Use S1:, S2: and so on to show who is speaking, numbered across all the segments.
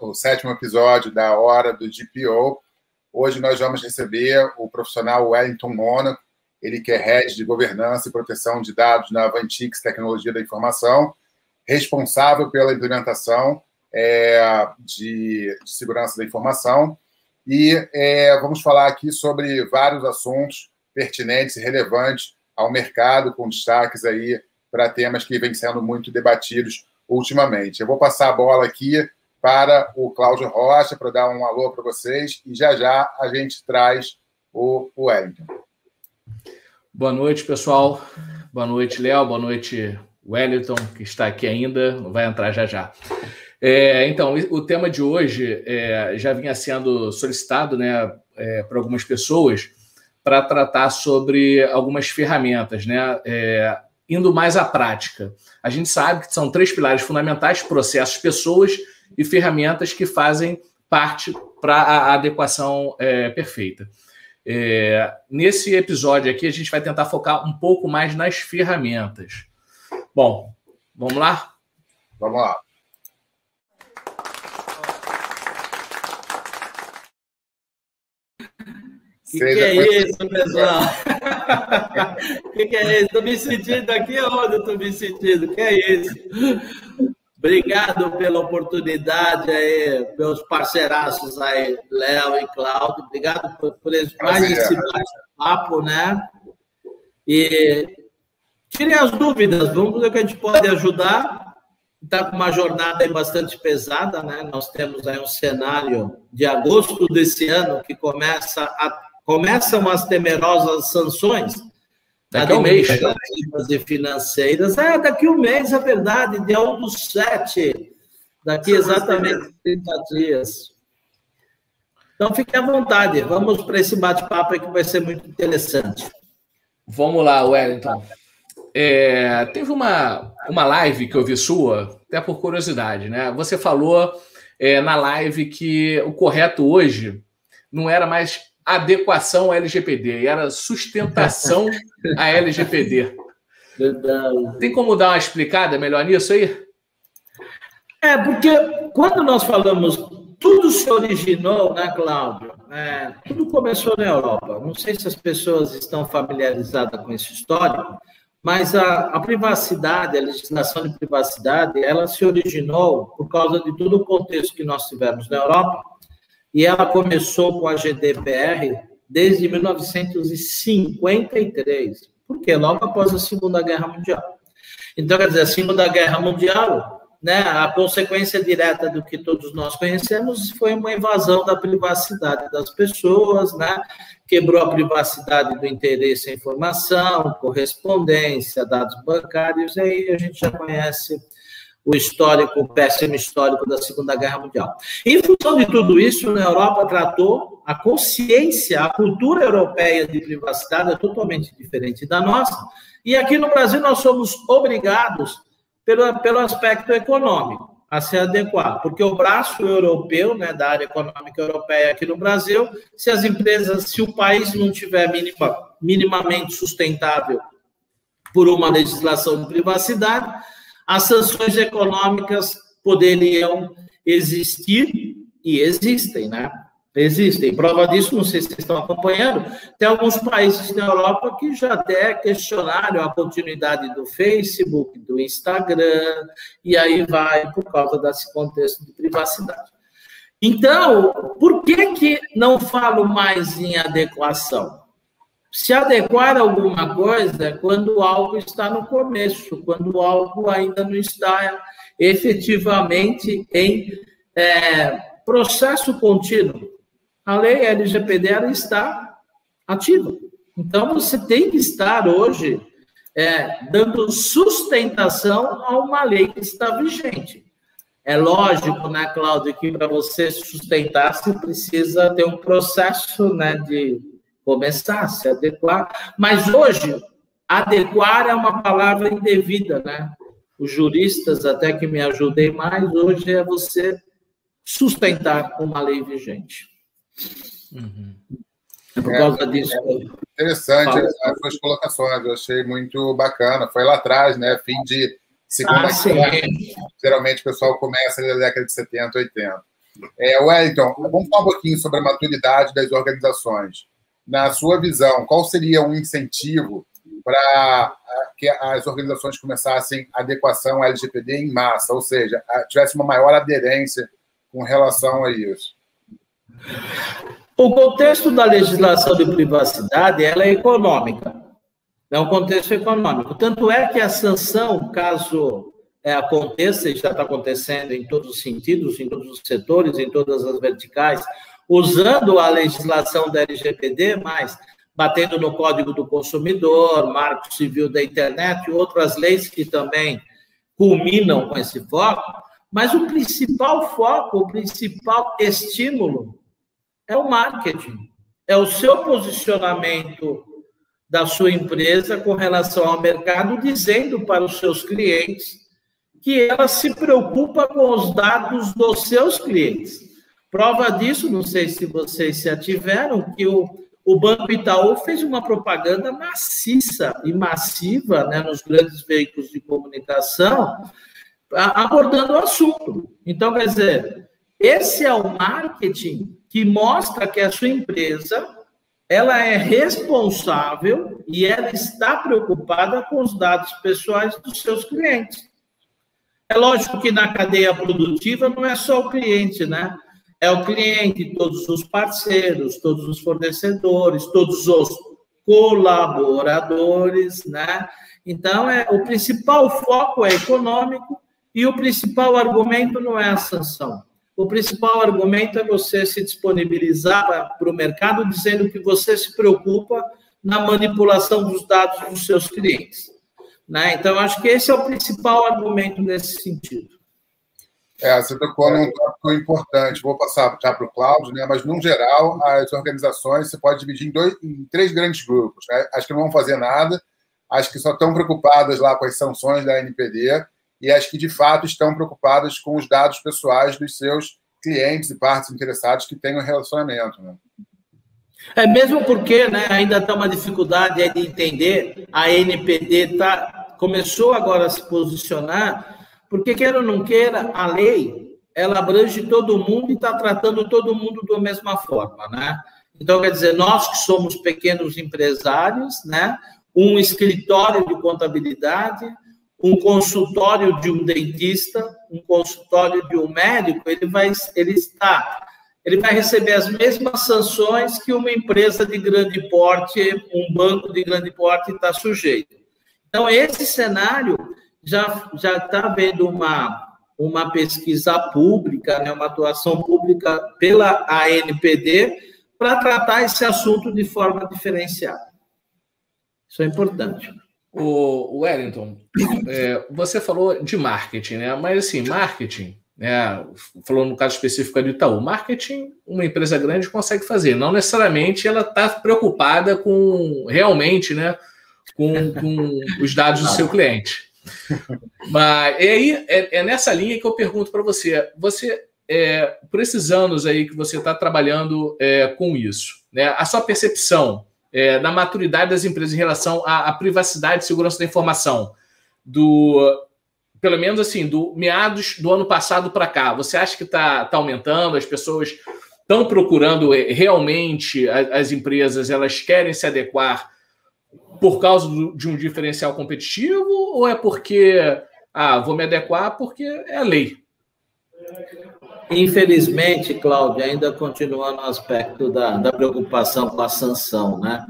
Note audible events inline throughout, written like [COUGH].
S1: o sétimo episódio da Hora do GPO. Hoje nós vamos receber o profissional Wellington Mônaco, ele que é Head de Governança e Proteção de Dados na Avantix Tecnologia da Informação, responsável pela implementação é, de, de, segurança da informação. E é, vamos falar aqui sobre vários assuntos pertinentes e relevantes ao mercado, com destaques aí para temas que vêm sendo muito debatidos ultimamente. Eu vou passar a bola aqui para o Cláudio Rocha para dar um alô para vocês e já já a gente traz o, Wellington.
S2: Boa noite, pessoal. Boa noite, Léo. Boa noite, Wellington, que está aqui ainda, vai entrar já já. É, então, o tema de hoje é, já vinha sendo solicitado né, é, algumas pessoas para tratar sobre algumas ferramentas, né? É, indo mais à prática. A gente sabe que são três pilares fundamentais: processos, pessoas e ferramentas que fazem parte para a adequação é, perfeita. É, nesse episódio aqui, a gente vai tentar focar um pouco mais nas ferramentas. Bom, vamos lá?
S1: Vamos lá.
S3: O [LAUGHS] que, que, é isso, pessoal? O que, que, é isso? Estou me sentindo aqui onde estou me sentindo? O que é isso? Obrigado pela oportunidade aí, meus parceiraços aí, Léo e Cláudio. Obrigado por, por esse, mais esse bate-papo, né? E tirem as dúvidas, vamos ver o que a gente pode ajudar. Está com uma jornada bastante pesada, né? Nós temos aí um cenário de agosto desse ano que começa a começam as temerosas sanções.
S2: Daqui a um mês.
S3: E financeiras. É, daqui a um mês, é verdade, dia 1 do 7. Daqui exatamente 30 dias. Então, fique à vontade. Vamos para esse bate-papo que vai ser muito interessante.
S2: Vamos lá, Wellington. É, teve uma, uma live que eu vi sua, até por curiosidade, né? Você falou é, na live que o correto hoje não era mais adequação à LGPD, era sustentação [LAUGHS] à LGPD. Verdade. Tem como dar uma explicada melhor nisso aí?
S3: É, porque quando nós falamos, tudo se originou, né, Cláudio? É, tudo começou na Europa. Não sei se as pessoas estão familiarizadas com esse histórico, mas a, a, privacidade, a legislação de privacidade, ela se originou por causa de todo o contexto que nós tivemos na Europa, e ela começou com a GDPR desde 1953, porque logo após a Segunda Guerra Mundial. Então, quer dizer, a Segunda Guerra Mundial, né, a consequência direta do que todos nós conhecemos foi uma invasão da privacidade das pessoas, né, quebrou a privacidade do interesse em informação, correspondência, dados bancários, e aí a gente já conhece o histórico, o péssimo histórico da Segunda Guerra Mundial. Em função de tudo isso, na Europa tratou a consciência, a cultura europeia de privacidade é totalmente diferente da nossa, e aqui no Brasil nós somos obrigados, pelo, pelo aspecto econômico, a se adequar, porque o braço europeu, né, da área econômica europeia aqui no Brasil, se as empresas, se o país não tiver minima, minimamente sustentável por uma legislação de privacidade, as sanções econômicas poderiam existir e existem, né? Existem. Prova disso, não sei se vocês estão acompanhando, tem alguns países na Europa que já até questionaram a continuidade do Facebook, do Instagram, e aí vai por causa desse contexto de privacidade. Então, por que, que não falo mais em adequação? Se adequar a alguma coisa quando algo está no começo, quando algo ainda não está efetivamente em é, processo contínuo. A lei LGPD está ativa. Então, você tem que estar hoje é, dando sustentação a uma lei que está vigente. É lógico, né, Cláudio, que para você sustentar, você precisa ter um processo né, de começar a se adequar. Mas hoje, adequar é uma palavra indevida, né? Os juristas até que me ajudem mais, hoje é você sustentar uma lei vigente.
S1: Uhum. É por causa é, disso. É interessante as suas colocações, eu achei muito bacana. Foi lá atrás, né? Fim de Segunda ah, geralmente o pessoal começa na década de 70, 80. É, Wellington, vamos falar um pouquinho sobre a maturidade das organizações. Na sua visão, qual seria um incentivo para que as organizações começassem adequação à LGPD em massa, ou seja, tivesse uma maior aderência com relação a isso?
S3: O contexto da legislação de privacidade ela é econômica. É um contexto econômico. Tanto é que a sanção, caso é, aconteça, e já está acontecendo em todos os sentidos, em todos os setores, em todas as verticais, usando a legislação da LGPD, mas batendo no Código do Consumidor, Marco Civil da Internet e outras leis que também culminam com esse foco, mas o principal foco, o principal estímulo é o marketing, é o seu posicionamento da sua empresa com relação ao mercado, dizendo para os seus clientes que ela se preocupa com os dados dos seus clientes. Prova disso, não sei se vocês se ativeram, que o, o Banco Itaú fez uma propaganda maciça e massiva né, nos grandes veículos de comunicação, abordando o assunto. Então, quer dizer, esse é o marketing que mostra que a sua empresa ela é responsável e ela está preocupada com os dados pessoais dos seus clientes. É lógico que na cadeia produtiva não é só o cliente, né? É o cliente, todos os parceiros, todos os fornecedores, todos os colaboradores, né? Então, é, o principal foco é econômico e o principal argumento não é a sanção. O principal argumento é você se disponibilizar para o mercado dizendo que você se preocupa na manipulação dos dados dos seus clientes. Né? Então, acho que esse é o principal argumento nesse sentido.
S1: É, você tocou num tópico importante. Vou passar já para o Cláudio, né? mas, no geral, as organizações você pode dividir em, dois, em três grandes grupos. Né? As que não vão fazer nada, as que só estão preocupadas lá com as sanções da NPD e as que de fato estão preocupadas com os dados pessoais dos seus clientes e partes interessadas que um relacionamento. Né?
S3: É mesmo porque né, ainda está uma dificuldade de entender, a NPD tá, começou agora a se posicionar, porque queira ou não queira, a lei ela abrange todo mundo e está tratando todo mundo da mesma forma, né? Então, quer dizer, nós que somos pequenos empresários, né? Um escritório de contabilidade, um consultório de um dentista, um consultório de um médico, ele vai, ele está, ele vai receber as mesmas sanções que uma empresa de grande porte, um banco de grande porte está sujeito. Então esse cenário já já está vendo uma uma pesquisa pública, né, uma atuação pública pela ANPD para tratar esse assunto de forma diferenciada. Isso é importante.
S2: O Wellington, é, você falou de marketing, né? Mas assim, marketing, né? Falou no caso específico do Itaú, marketing, uma empresa grande consegue fazer. Não necessariamente ela está preocupada com realmente, né? Com, com os dados do seu cliente. Mas e aí é, é nessa linha que eu pergunto para você. Você, é, por esses anos aí que você está trabalhando é, com isso, né? A sua percepção é, da maturidade das empresas em relação à, à, privacidade e segurança da informação, do pelo menos assim, do meados do ano passado para cá, você acha que está tá aumentando? As pessoas estão procurando é, realmente as, as, empresas, elas querem se adequar por causa do, de um diferencial competitivo ou é porque ah, vou me adequar porque é lei?
S3: Infelizmente, Cláudia, ainda continua no aspecto da, da preocupação com a sanção, né?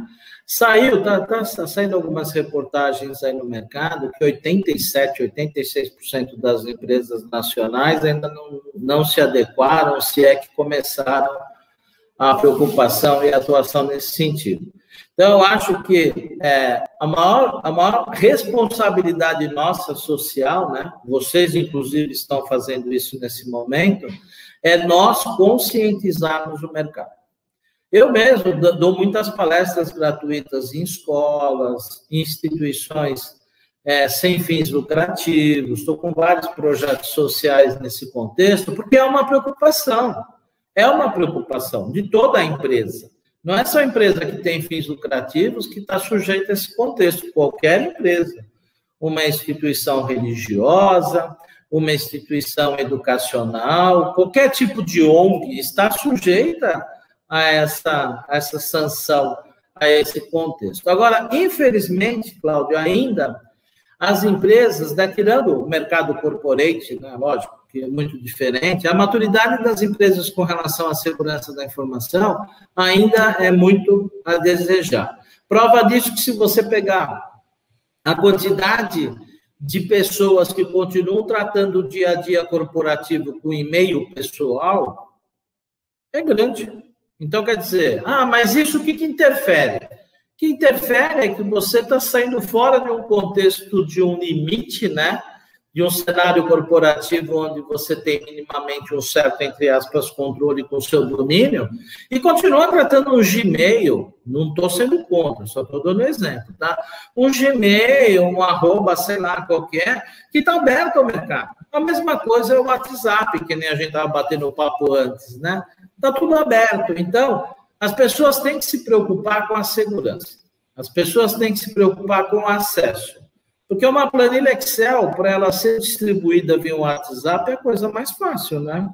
S3: Saiu, tá, tá, tá, saindo algumas reportagens aí no mercado que 87, 86% das empresas nacionais ainda não, não se adequaram, se é que começaram a preocupação e a atuação nesse sentido. Então, eu acho que é, a, maior, a maior responsabilidade nossa social, né? vocês, inclusive, estão fazendo isso nesse momento, é nós conscientizarmos o mercado. Eu mesmo dou muitas palestras gratuitas em escolas, instituições é, sem fins lucrativos, estou com vários projetos sociais nesse contexto, porque é uma preocupação, é uma preocupação de toda a empresa. Não é só a empresa que tem fins lucrativos que está sujeita a esse contexto, qualquer empresa. uma instituição religiosa, uma instituição educacional, qualquer tipo de ONG está sujeita a essa, a essa sanção, a esse contexto. Agora, infelizmente, Cláudio, ainda as empresas, né, tirando o mercado corporate, né, lógico, que é muito diferente, a maturidade das empresas com relação à segurança da informação ainda é muito a desejar. Prova disso que se você pegar a quantidade de pessoas que continuam tratando o dia a dia corporativo com e-mail pessoal é grande. Então, quer dizer, ah, mas isso o que, que interfere? O que interfere é que você está saindo fora de um contexto de um limite, né? De um cenário corporativo onde você tem minimamente um certo, entre aspas, controle com o seu domínio, e continua tratando um Gmail, não estou sendo contra, só estou dando um exemplo, tá? Um Gmail, um arroba, sei lá, qualquer, que está aberto ao mercado. A mesma coisa é o WhatsApp, que nem a gente estava batendo o papo antes, né? Está tudo aberto. Então, as pessoas têm que se preocupar com a segurança. As pessoas têm que se preocupar com o acesso. Porque uma planilha Excel, para ela ser distribuída via WhatsApp, é a coisa mais fácil, né?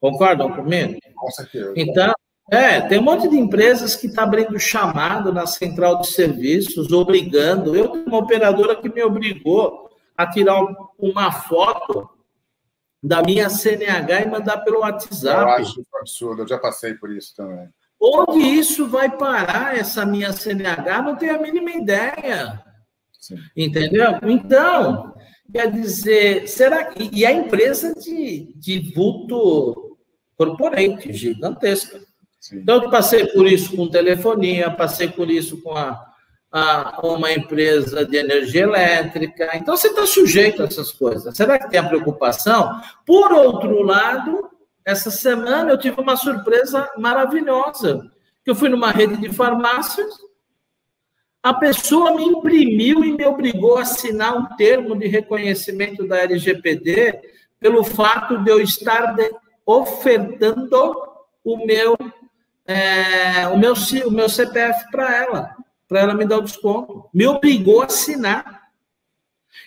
S3: Concordam comigo?
S1: Com certeza.
S3: Então, é, tem um monte de empresas que está abrindo chamado na central de serviços, obrigando. Eu tenho uma operadora que me obrigou a tirar uma foto da minha CNH e mandar pelo WhatsApp. Eu
S1: acho isso absurdo, eu já passei por isso também.
S3: Onde isso vai parar, essa minha CNH, não tenho a mínima ideia. Sim. Entendeu? Então, quer dizer, será que. E a empresa de, de vulto corporate, gigantesca. Sim. Então, eu passei por isso com telefonia, passei por isso com a, a uma empresa de energia elétrica. Então, você está sujeito a essas coisas. Será que tem a preocupação? Por outro lado, essa semana eu tive uma surpresa maravilhosa. Eu fui numa rede de farmácias a pessoa me imprimiu e me obrigou a assinar um termo de reconhecimento da LGPD pelo fato de eu estar ofertando o meu, é, o meu, o meu CPF para ela, para ela me dar o desconto. Me obrigou a assinar.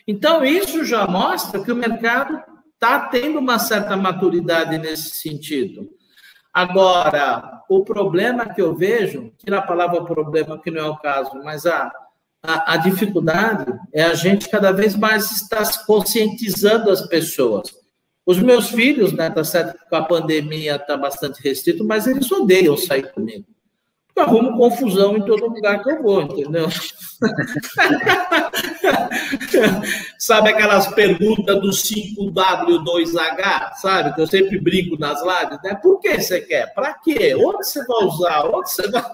S3: Então, isso já mostra que o mercado está tendo uma certa maturidade nesse sentido. Agora, o problema que eu vejo, tira a palavra problema, que não é o caso, mas a, a, a dificuldade é a gente cada vez mais estar conscientizando as pessoas. Os meus filhos, né, tá certo que a pandemia está bastante restrito, mas eles odeiam sair comigo eu arrumo confusão em todo lugar que eu vou, entendeu? [LAUGHS] sabe aquelas perguntas do 5W2H, sabe? Que eu sempre brinco nas lives, né? Por que você quer? Para quê? Onde você vai usar? Onde você vai. [LAUGHS]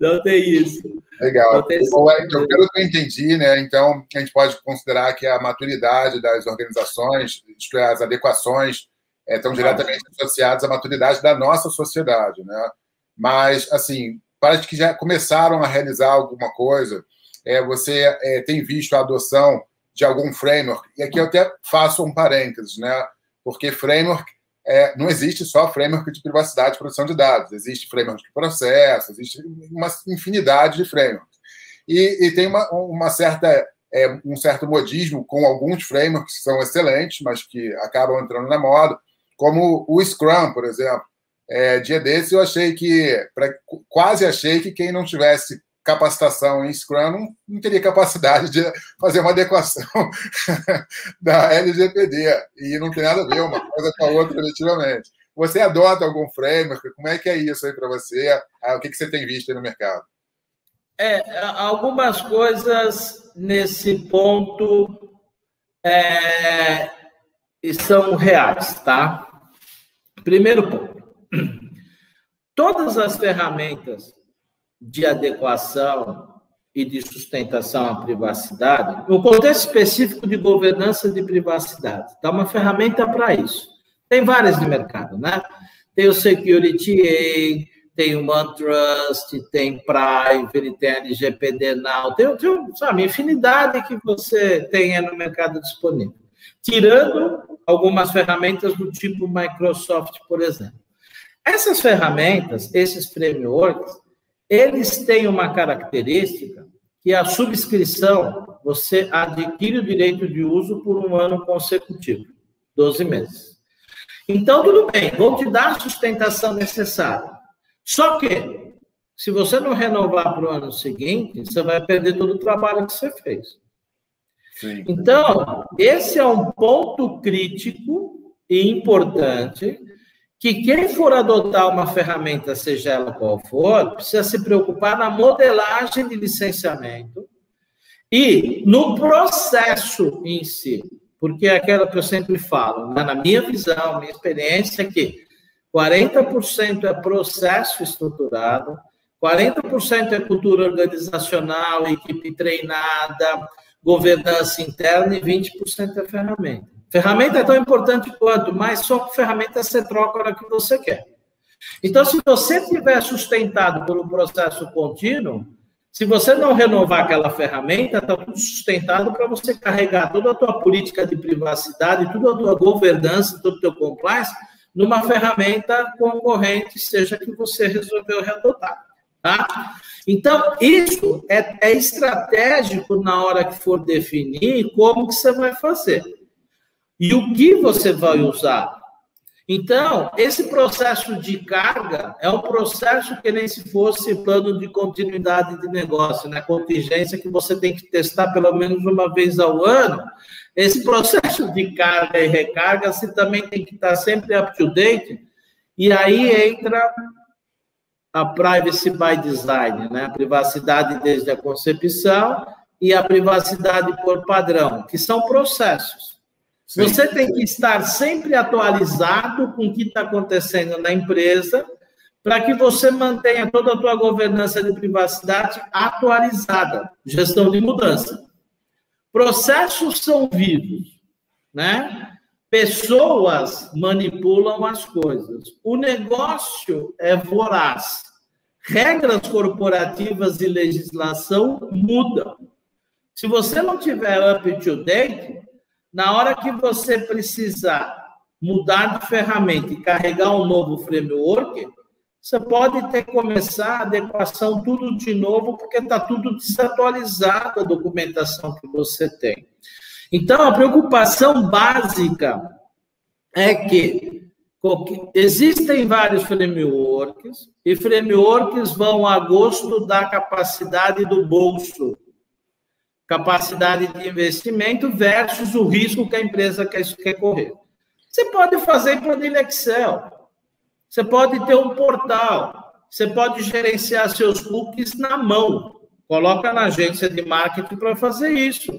S3: Não tem isso.
S1: Legal. Tem isso. Então, pelo que eu entendi, né? Então, a gente pode considerar que a maturidade das organizações, isto é, as adequações é, estão diretamente associados à maturidade da nossa sociedade. Né? Mas, assim, para que já começaram a realizar alguma coisa, é, você é, tem visto a adoção de algum framework, e aqui eu até faço um parênteses, né? porque framework é, não existe só framework de privacidade e proteção de dados, existe framework de processo, existe uma infinidade de frameworks. E, e tem uma, uma certa é, um certo modismo com alguns frameworks que são excelentes, mas que acabam entrando na moda, como o Scrum, por exemplo. É, dia desse eu achei que, pra, quase achei que quem não tivesse capacitação em Scrum não, não teria capacidade de fazer uma adequação [LAUGHS] da LGPD. E não tem nada a ver uma coisa com a outra, definitivamente. Você adota algum framework? Como é que é isso aí para você? Ah, o que, que você tem visto aí no mercado?
S3: É, algumas coisas nesse ponto é, são reais, tá? Primeiro ponto. Todas as ferramentas de adequação e de sustentação à privacidade, no contexto específico de governança de privacidade, dá uma ferramenta para isso. Tem várias de mercado, né? Tem o Security A, tem o OneTrust, tem Private, tem LGPD Now, tem, tem sabe, infinidade que você tem no mercado disponível. Tirando algumas ferramentas do tipo Microsoft, por exemplo. Essas ferramentas, esses frameworks, eles têm uma característica que a subscrição você adquire o direito de uso por um ano consecutivo, 12 meses. Então, tudo bem, vou te dar a sustentação necessária. Só que, se você não renovar para o ano seguinte, você vai perder todo o trabalho que você fez. Então, esse é um ponto crítico e importante que quem for adotar uma ferramenta, seja ela qual for, precisa se preocupar na modelagem de licenciamento e no processo em si. Porque é aquela que eu sempre falo, né? na minha visão, minha experiência, é que 40% é processo estruturado, 40% é cultura organizacional, equipe treinada, governança interna e 20% é ferramenta. Ferramenta é tão importante quanto, mas só ferramenta você troca a hora que você quer. Então, se você tiver sustentado por um processo contínuo, se você não renovar aquela ferramenta, está tudo sustentado para você carregar toda a tua política de privacidade, toda a tua governança, todo o teu compliance, numa ferramenta concorrente, seja que você resolveu readotar. Tá? Então, isso é, é, estratégico na hora que for definir como que você vai fazer. E o que você vai usar. Então, esse processo de carga é um processo que nem se fosse plano de continuidade de negócio, né? Contingência que você tem que testar pelo menos uma vez ao ano. Esse processo de carga e recarga, você também tem que estar sempre up to date. E aí entra a privacy by design, né? A privacidade desde a concepção e a privacidade por padrão, que são processos. Sim. Você tem que estar sempre atualizado com o que está acontecendo na empresa, para que você mantenha toda a tua governança de privacidade atualizada, gestão de mudança. Processos são vivos, né? Pessoas manipulam as coisas. O negócio é voraz. Regras corporativas e legislação mudam. Se você não tiver up to date, na hora que você precisar mudar de ferramenta e carregar um novo framework, você pode ter que começar a adequação tudo de novo, porque está tudo desatualizado a documentação que você tem. Então, a preocupação básica é que existem vários frameworks, e frameworks vão a gosto da capacidade do bolso, capacidade de investimento versus o risco que a empresa quer, correr. Você pode fazer planilha Excel, você pode ter um portal, você pode gerenciar seus cookies na mão, coloca na agência de marketing para fazer isso.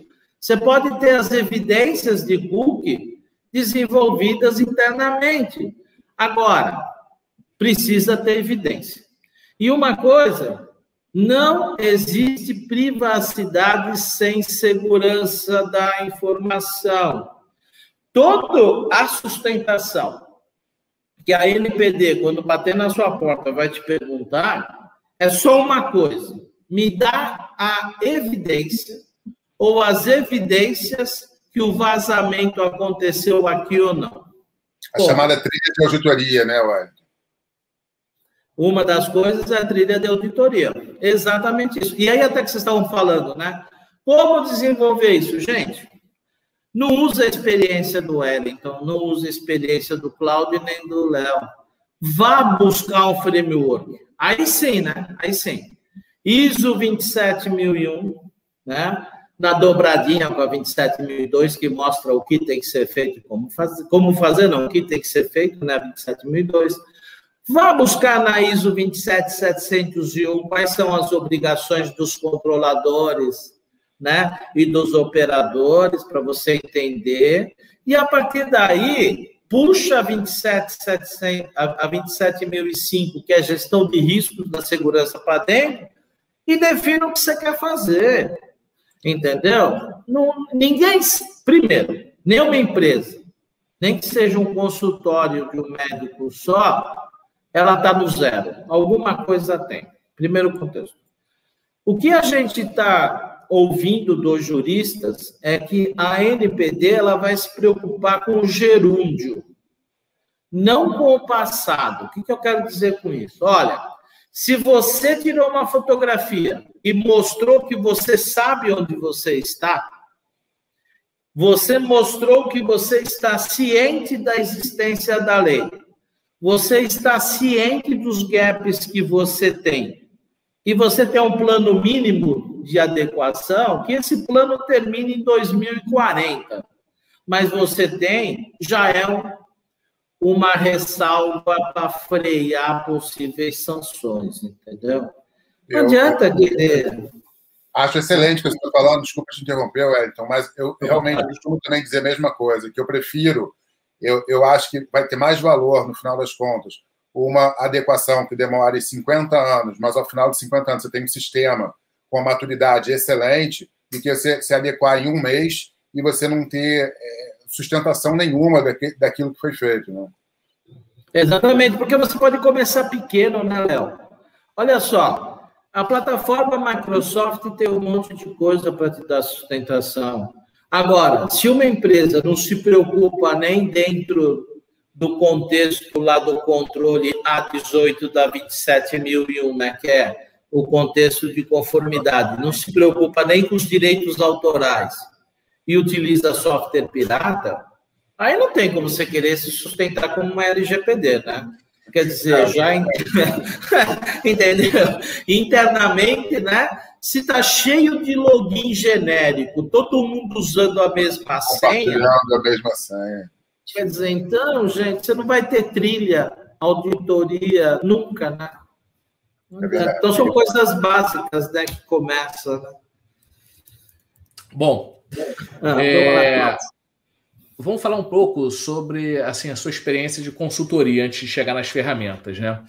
S3: Você pode ter as evidências de cookie desenvolvidas internamente. Agora, precisa ter evidência. E uma coisa, não existe privacidade sem segurança da informação. Toda a sustentação que a NPD, quando bater na sua porta, vai te perguntar, é só uma coisa: me dá a evidência ou as evidências que o vazamento aconteceu aqui ou não.
S1: A chamada trilha de auditoria, né, Wellington?
S3: Uma das coisas é a trilha de auditoria. Exatamente isso. E aí, até que vocês estavam falando, né? Como desenvolver isso? Gente, não usa a experiência do Wellington, não usa a experiência do Cláudio nem do Léo. Vá buscar um framework. Aí sim, né? Aí sim. ISO 27001, né? Na dobradinha com a 27002, que mostra o que tem que ser feito, como fazer, como fazer não, o que tem que ser feito na né, 27002. Vá buscar na ISO 27701 quais são as obrigações dos controladores, né, e dos operadores para você entender. E a partir daí, puxa a 27700, a 27005, que é gestão de riscos da segurança para dentro, e defina o que você quer fazer. Entendeu? Não, ninguém, primeiro, nenhuma empresa, nem que seja um consultório de um médico só, ela está no zero. Alguma coisa tem. Primeiro contexto. O que a gente está ouvindo dos juristas é que a NPD ela vai se preocupar com o gerúndio, não com o passado. O que, que eu quero dizer com isso? Olha, Se você tirou uma fotografia e mostrou que você sabe onde você está, você mostrou que você está ciente da existência da lei. Você está ciente dos gaps que você tem. E você tem um plano mínimo de adequação, que esse plano termine em 2040. Mas você tem, já é um uma ressalva para frear possíveis sanções, entendeu? Não eu, adianta querer.
S1: Acho excelente o que você está falando, desculpa te interromper, Wellington, mas eu realmente costumo também dizer a mesma coisa, que eu prefiro, eu, eu acho que vai ter mais valor, no final das contas, uma adequação que demore 50 anos, mas ao final de 50 anos você tem um sistema com uma maturidade excelente, e que você se adequar em um mês e você não ter é, sustentação nenhuma daquilo que foi feito. Né?
S3: Exatamente, porque você pode começar pequeno, né, Léo? Olha só, a plataforma Microsoft tem um monte de coisa para te dar sustentação. Agora, se uma empresa não se preocupa nem dentro do contexto lá do controle A18 da 27001, né, que é o contexto de conformidade, não se preocupa nem com os direitos autorais, e utiliza software pirata, aí não tem como você querer se sustentar como uma LGPD, né? Quer dizer, já [LAUGHS] entendeu? Internamente, né? Se está cheio de login genérico, todo mundo usando a mesma senha.
S1: a mesma senha.
S3: Quer dizer, então, gente, você não vai ter trilha, auditoria, nunca, né? É então são coisas básicas né, que começam. Né?
S2: Bom, é, vamos falar um pouco sobre assim a sua experiência de consultoria antes de chegar nas ferramentas, né?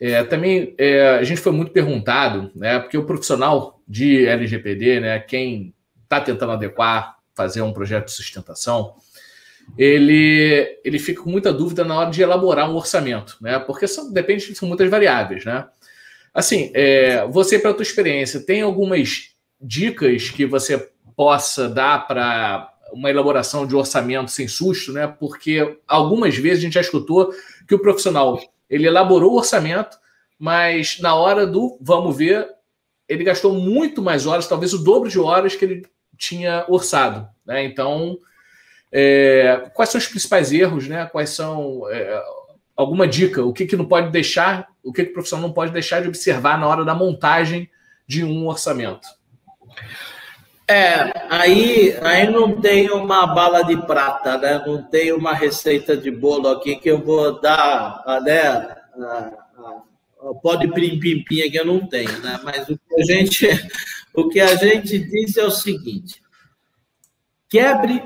S2: É, também é, a gente foi muito perguntado, né? Porque o profissional de LGPD, né? Quem está tentando adequar, fazer um projeto de sustentação, ele, ele fica com muita dúvida na hora de elaborar um orçamento, né? Porque são, depende, são muitas variáveis, né? Assim, é, você, pela tua experiência, tem algumas dicas que você possa dar para uma elaboração de orçamento sem susto, né? Porque algumas vezes a gente já escutou que o profissional ele elaborou o orçamento, mas na hora do vamos ver, ele gastou muito mais horas, talvez o dobro de horas que ele tinha orçado, né? Então, é, quais são os principais erros, né? Quais são é, alguma dica? O que, que não pode deixar, o que, que o profissional não pode deixar de observar na hora da montagem de um orçamento?
S3: É, aí, aí não tem uma bala de prata, né? Não tem uma receita de bolo aqui que eu vou dar, né? Pode pim pim pim aqui eu não tenho, né? Mas o que a gente, [LAUGHS] o que a gente diz é o seguinte: quebre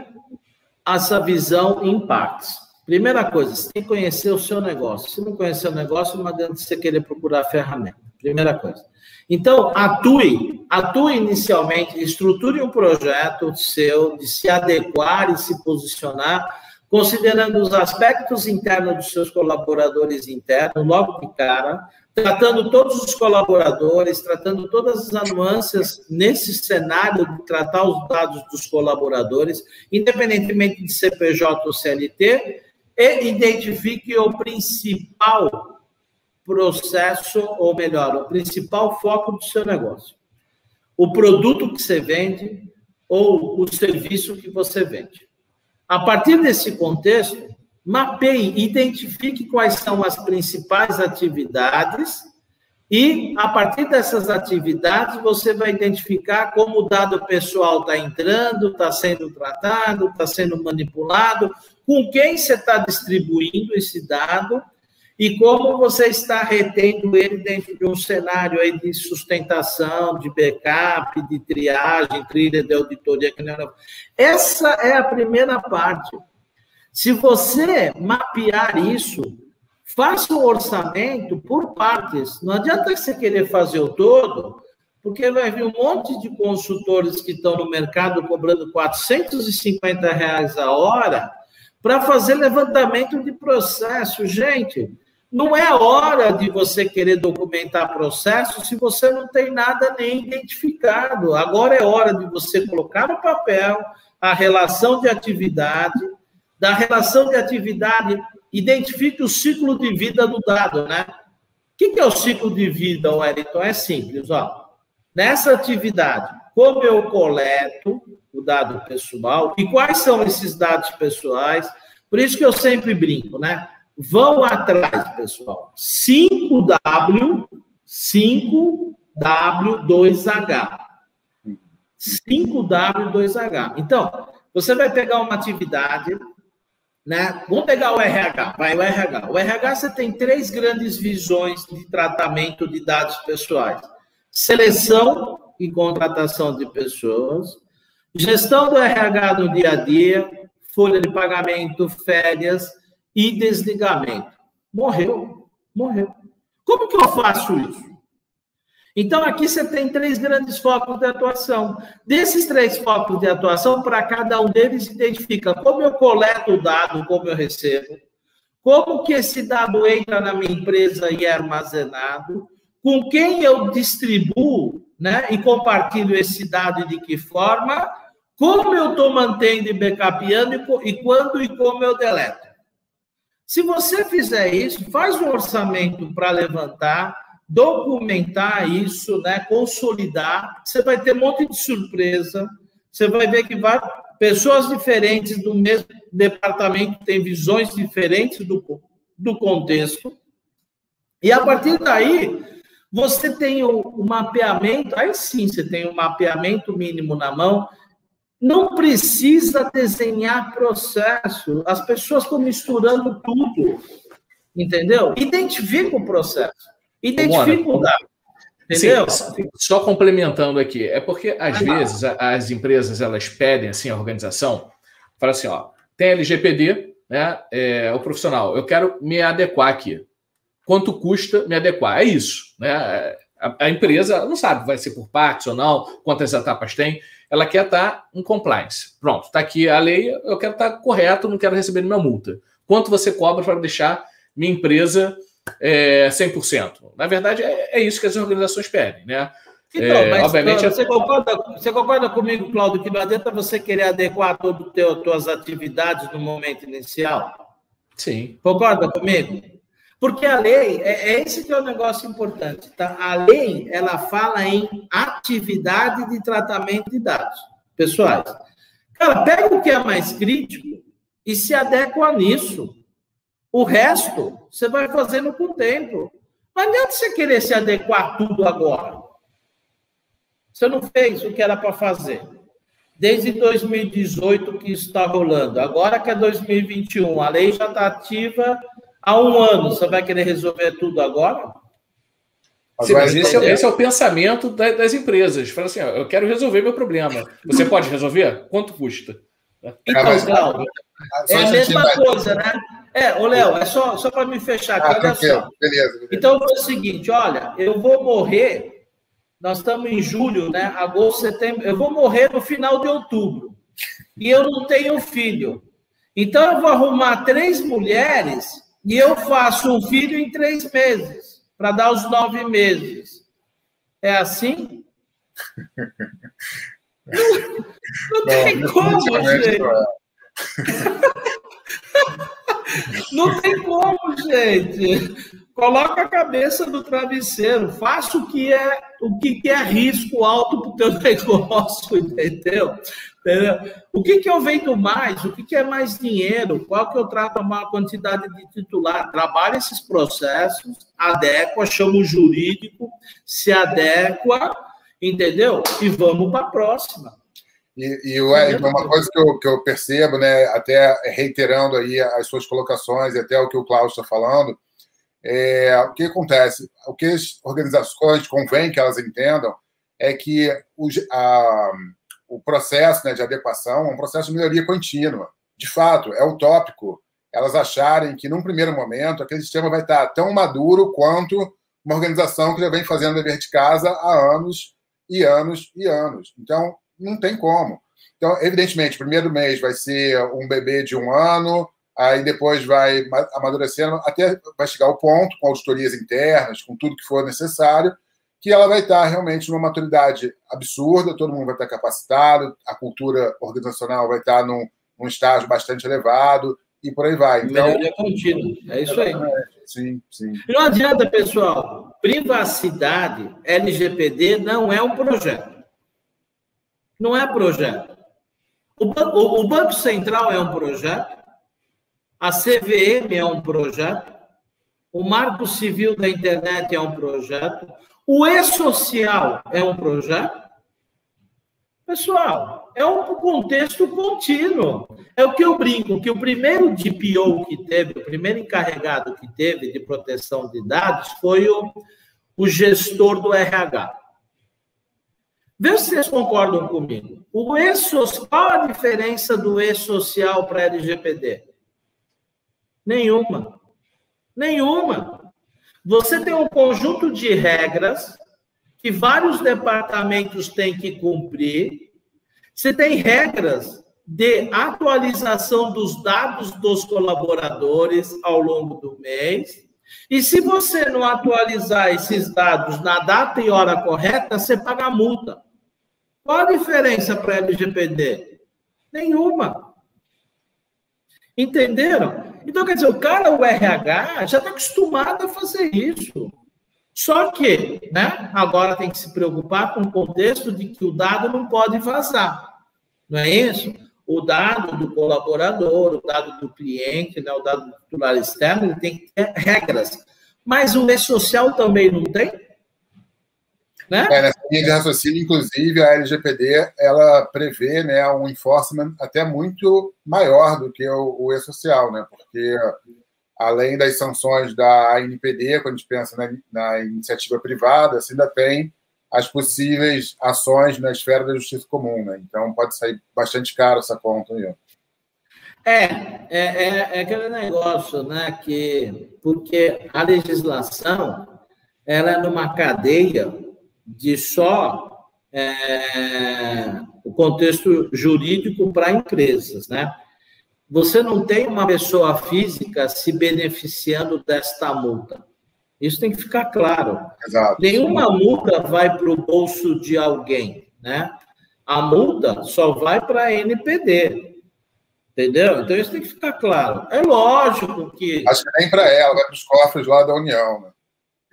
S3: essa visão em partes. Primeira coisa, você tem que conhecer o seu negócio. Se não conhecer o negócio, não adianta você querer procurar ferramenta. Primeira coisa. Então, atue, atue inicialmente, estruture um projeto seu de se adequar e se posicionar, considerando os aspectos internos dos seus colaboradores internos, logo de cara, tratando todos os colaboradores, tratando todas as nuances nesse cenário de tratar os dados dos colaboradores, independentemente de CPJ ou CLT, e identifique o principal processo, ou melhor, o principal foco do seu negócio. O produto que você vende ou o serviço que você vende. A partir desse contexto, mapeie, identifique quais são as principais atividades e, a partir dessas atividades, você vai identificar como o dado pessoal está entrando, está sendo tratado, está sendo manipulado, com quem você está distribuindo esse dado e como você está retendo ele dentro de um cenário aí de sustentação, de backup, de triagem, trilha de auditoria. Essa é a primeira parte. Se você mapear isso, faça um orçamento por partes. Não adianta você querer fazer o todo, porque vai vir um monte de consultores que estão no mercado cobrando 450 reais a hora para fazer levantamento de processo. Gente, não é hora de você querer documentar processo se você não tem nada nem identificado. Agora é hora de você colocar no papel a relação de atividade, da relação de atividade, identifique o ciclo de vida do dado, né? que, que é o ciclo de vida, Wellington? É simples, ó. Nessa atividade, como eu coleto o dado pessoal e quais são esses dados pessoais? Por isso que eu sempre brinco, né? Vão atrás, pessoal. 5W, 5W2H. 5W2H. Então, você vai pegar uma atividade, né? Vamos pegar o RH, vai, o RH. O RH você tem três grandes visões de tratamento de dados pessoais: seleção e contratação de pessoas, gestão do RH no dia a dia, folha de pagamento, férias e desligamento. Morreu, morreu. Como que eu faço isso? Então, aqui você tem três grandes focos de atuação. Desses três focos de atuação, para cada um deles, identifica como eu coleto o dado, como eu recebo, como que esse dado entra na minha empresa e é armazenado, com quem eu distribuo né, e compartilho esse dado e de que forma, como eu estou mantendo e backupando e, e quando e como eu deleto. Se você fizer isso, faz um orçamento para levantar, documentar isso, né, consolidar, você vai ter um monte de surpresa, você vai ver que vai, pessoas diferentes do mesmo departamento têm visões diferentes do, do contexto, e a partir daí, você tem o, o mapeamento, aí sim você tem o mapeamento mínimo na mão, não precisa desenhar processo, as pessoas estão misturando tudo, entendeu? Identifica o processo. Identifica o dado.
S2: Entendeu? Sim, só complementando aqui, é porque às vezes as empresas elas pedem assim a organização, fala assim, ó, tem LGPD, né? É, o profissional, eu quero me adequar aqui. Quanto custa me adequar? É isso, né? A, a empresa não sabe, vai ser por partes ou não, quantas etapas tem. Ela quer estar em compliance. Pronto, está aqui a lei, eu quero estar correto, não quero receber nenhuma multa. Quanto você cobra para deixar minha empresa é, 100%. Na verdade, é, é, isso que as organizações pedem, né?
S3: Então, é, mas obviamente, você, concorda, você concorda comigo, Claudio, que não adianta você querer adequar todas as tuas atividades no momento inicial?
S2: Sim.
S3: Concorda comigo? Porque a lei, é, é esse que é o negócio importante, tá? A lei, ela fala em atividade de tratamento de dados pessoais. Cara, pega o que é mais crítico e se adequa nisso. O resto, você vai fazendo com o tempo. Não adianta você querer se adequar tudo agora. Você não fez o que era para fazer. Desde 2018 que isso está rolando. Agora que é 2021, a lei já está ativa há um ano. Você vai querer resolver tudo agora?
S2: Sim, mas esse é, esse é, o pensamento das empresas. Fala assim, ó, eu quero resolver meu problema. Você pode resolver? Quanto custa?
S3: Então, Cláudio, é a mesma coisa, né? É, ô Léo, é só, só para me fechar aqui, ah, olha só. Beleza, beleza. Então é o seguinte, olha, eu vou morrer, nós estamos em julho, né? Agosto, setembro, eu vou morrer no final de outubro. E eu não tenho filho. Então eu vou arrumar três mulheres e eu faço um filho em três meses, para dar os nove meses. É assim? não, [LAUGHS] não tem como, gente. [LAUGHS] Não tem como, gente. Coloca a cabeça no travesseiro, faça o que é o que é risco alto para o teu [LAUGHS] negócio, entendeu? Entendeu? O que, que eu vendo mais? O que, que é mais dinheiro? Qual que eu trato a maior quantidade de titular? Trabalha esses processos, adequa, chama o jurídico, se adequa, entendeu? E vamos para a próxima.
S1: E, e uma coisa que eu, que eu percebo, né, até reiterando aí as suas colocações e até o que o Cláudio está falando, é, o que acontece? O que as organizações convém que elas entendam é que o, a, o processo né, de adequação é um processo de melhoria contínua. De fato, é utópico elas acharem que, num primeiro momento, aquele sistema vai estar tão maduro quanto uma organização que já vem fazendo dever de casa há anos e anos e anos. Então, não tem como. Então, evidentemente, primeiro mês vai ser um bebê de um ano, aí depois vai amadurecendo, até vai chegar ao ponto, com auditorias internas, com tudo que for necessário, que ela vai estar realmente numa maturidade absurda, todo mundo vai estar capacitado, a cultura organizacional vai estar num, num estágio bastante elevado, e por aí vai.
S3: Então, Melhoria contínua, é isso aí.
S1: Sim, sim.
S3: Não adianta, pessoal. Privacidade, LGPD não é um projeto. Não é projeto. O, o, o Banco Central é um projeto, a CVM é um projeto, o Marco Civil da Internet é um projeto, o E-Social é um projeto. Pessoal, é um contexto contínuo. É o que eu brinco, que o primeiro DPO que teve, o primeiro encarregado que teve de proteção de dados foi o, o gestor do RH. Vê se vocês concordam comigo. O e qual a diferença do e-social para LGPD? Nenhuma. Nenhuma. Você tem um conjunto de regras que vários departamentos têm que cumprir. Você tem regras de atualização dos dados dos colaboradores ao longo do mês. E se você não atualizar esses dados na data e hora correta, você paga multa. Qual a diferença para LGPD? Nenhuma. Entenderam? Então, quer dizer, o cara, o RH, já está acostumado a fazer isso. Só que, né, agora tem que se preocupar com o contexto de que o dado não pode vazar. Não é isso? O dado do colaborador, o dado do cliente, né, o dado do titular externo, ele tem que ter regras. Mas o e-social também não tem?
S1: Né? É, nessa linha de raciocínio, inclusive, a LGPD ela prevê né, um enforcement até muito maior do que o, o e-social, né? porque além das sanções da ANPD, quando a gente pensa na, na iniciativa privada, você ainda tem as possíveis ações na esfera da justiça comum. Né? Então, pode sair bastante caro essa conta aí.
S3: É, é, é, é, aquele negócio, né? Que, porque a legislação ela é numa cadeia de só é, o contexto jurídico para empresas, né? Você não tem uma pessoa física se beneficiando desta multa. Isso tem que ficar claro. Exato. Nenhuma multa vai para o bolso de alguém, né? A multa só vai para a NPD. Entendeu? Então isso tem que ficar claro. É lógico que.
S1: Acho que nem para ela, vai para os cofres lá da União. Né?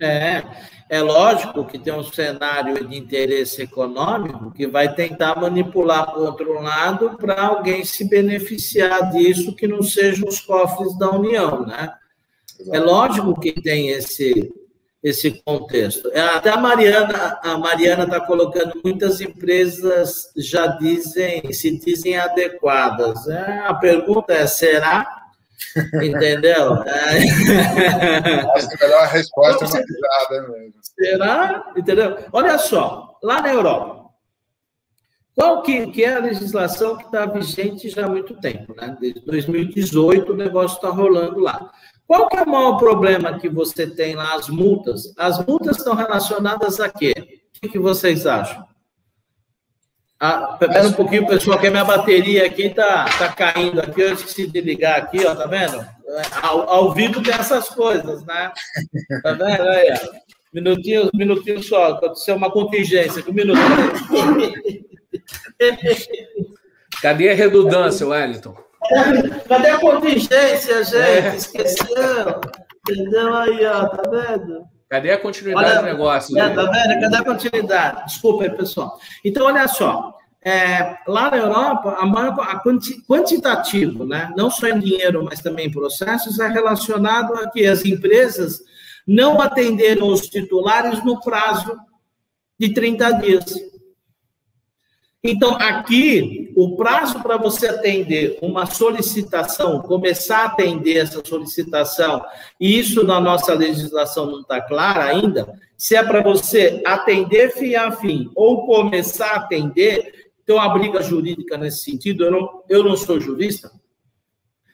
S3: É, é lógico que tem um cenário de interesse econômico que vai tentar manipular para o outro lado para alguém se beneficiar disso que não sejam os cofres da União, né? É lógico que tem esse esse contexto. É, até a Mariana a Mariana está colocando muitas empresas já dizem se dizem adequadas. É, a pergunta é será Entendeu? [LAUGHS]
S1: Acho que a melhor resposta é uma risada mesmo.
S3: Será? Entendeu? Olha só, lá na Europa, qual que, que é a legislação que está vigente já há muito tempo, né? Desde 2018 o negócio está rolando lá. Qual que é o maior problema que você tem lá, as multas? As multas estão relacionadas a quê? O que, que vocês acham? Ah, espera um pouquinho, pessoal, que a minha bateria aqui tá, tá caindo aqui. Eu esqueci de ligar aqui, ó, tá vendo? Ao, ao vivo tem essas coisas, né? Tá vendo? Aí, ó. Minutinho, minutinho só, aconteceu uma contingência. Um minuto.
S2: Cadê a redundância, Wellington?
S3: Cadê a contingência, gente? É. Esqueceu. Entendeu aí, ó, tá vendo?
S2: Cadê a continuidade olha, do negócio?
S3: É, tá vendo? Cadê a continuidade? Desculpa aí, pessoal. Então, olha só. É, lá na Europa, a, maior, a quanti, quantitativo, né, não só em dinheiro, mas também em processos, é relacionado a que as empresas não atenderam os titulares no prazo de 30 dias. Então, aqui, o prazo para você atender uma solicitação, começar a atender essa solicitação, e isso na nossa legislação não está claro ainda, se é para você atender fim a fim ou começar a atender, tem uma briga jurídica nesse sentido, eu não, eu não sou jurista,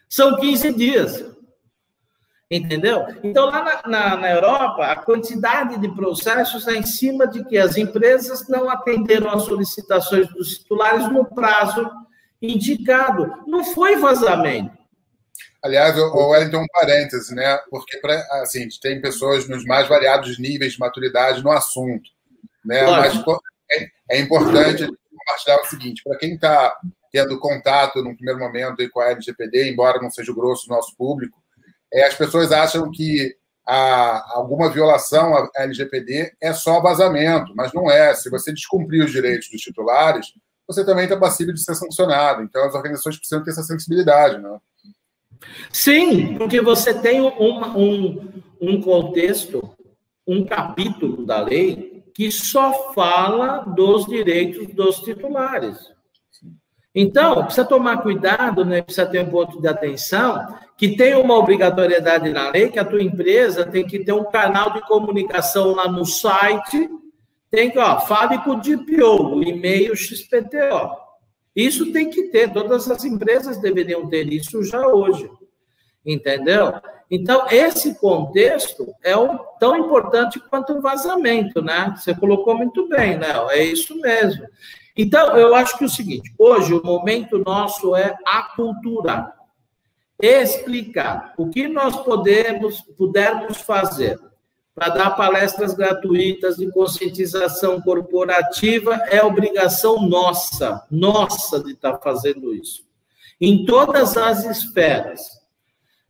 S3: são 15 dias. Entendeu? Então, lá na, na, na, Europa, a quantidade de processos é em cima de que as empresas não atenderam às solicitações dos titulares no prazo indicado. Não foi vazamento.
S1: Aliás, o Wellington, um parêntese, né? Porque assim, tem pessoas nos mais variados níveis de maturidade no assunto. Né? Mas é, é importante compartilhar o seguinte: para quem está tendo contato no primeiro momento com a LGPD, embora não seja o grosso do nosso público, é, as pessoas acham que a, alguma violação à LGPD é só vazamento, mas não é. Se você descumprir os direitos dos titulares, você também está passível de ser sancionado. Então, as organizações precisam ter essa sensibilidade, né?
S3: Sim, porque você tem um, um, um contexto, um capítulo da lei que só fala dos direitos dos titulares. Então, precisa tomar cuidado, né? precisa ter um ponto de atenção, que tem uma obrigatoriedade na lei, que a tua empresa tem que ter um canal de comunicação lá no site, tem que, ó, fale com o DPO, e-mail XPTO. Isso tem que ter, todas as empresas deveriam ter isso já hoje, entendeu? Então, esse contexto é tão importante quanto o vazamento, né? Você colocou muito bem, né? É isso mesmo. Então, eu acho que é o seguinte: hoje o momento nosso é aculturar, explicar o que nós podemos, pudermos fazer para dar palestras gratuitas de conscientização corporativa é obrigação nossa, nossa de estar fazendo isso, em todas as esferas,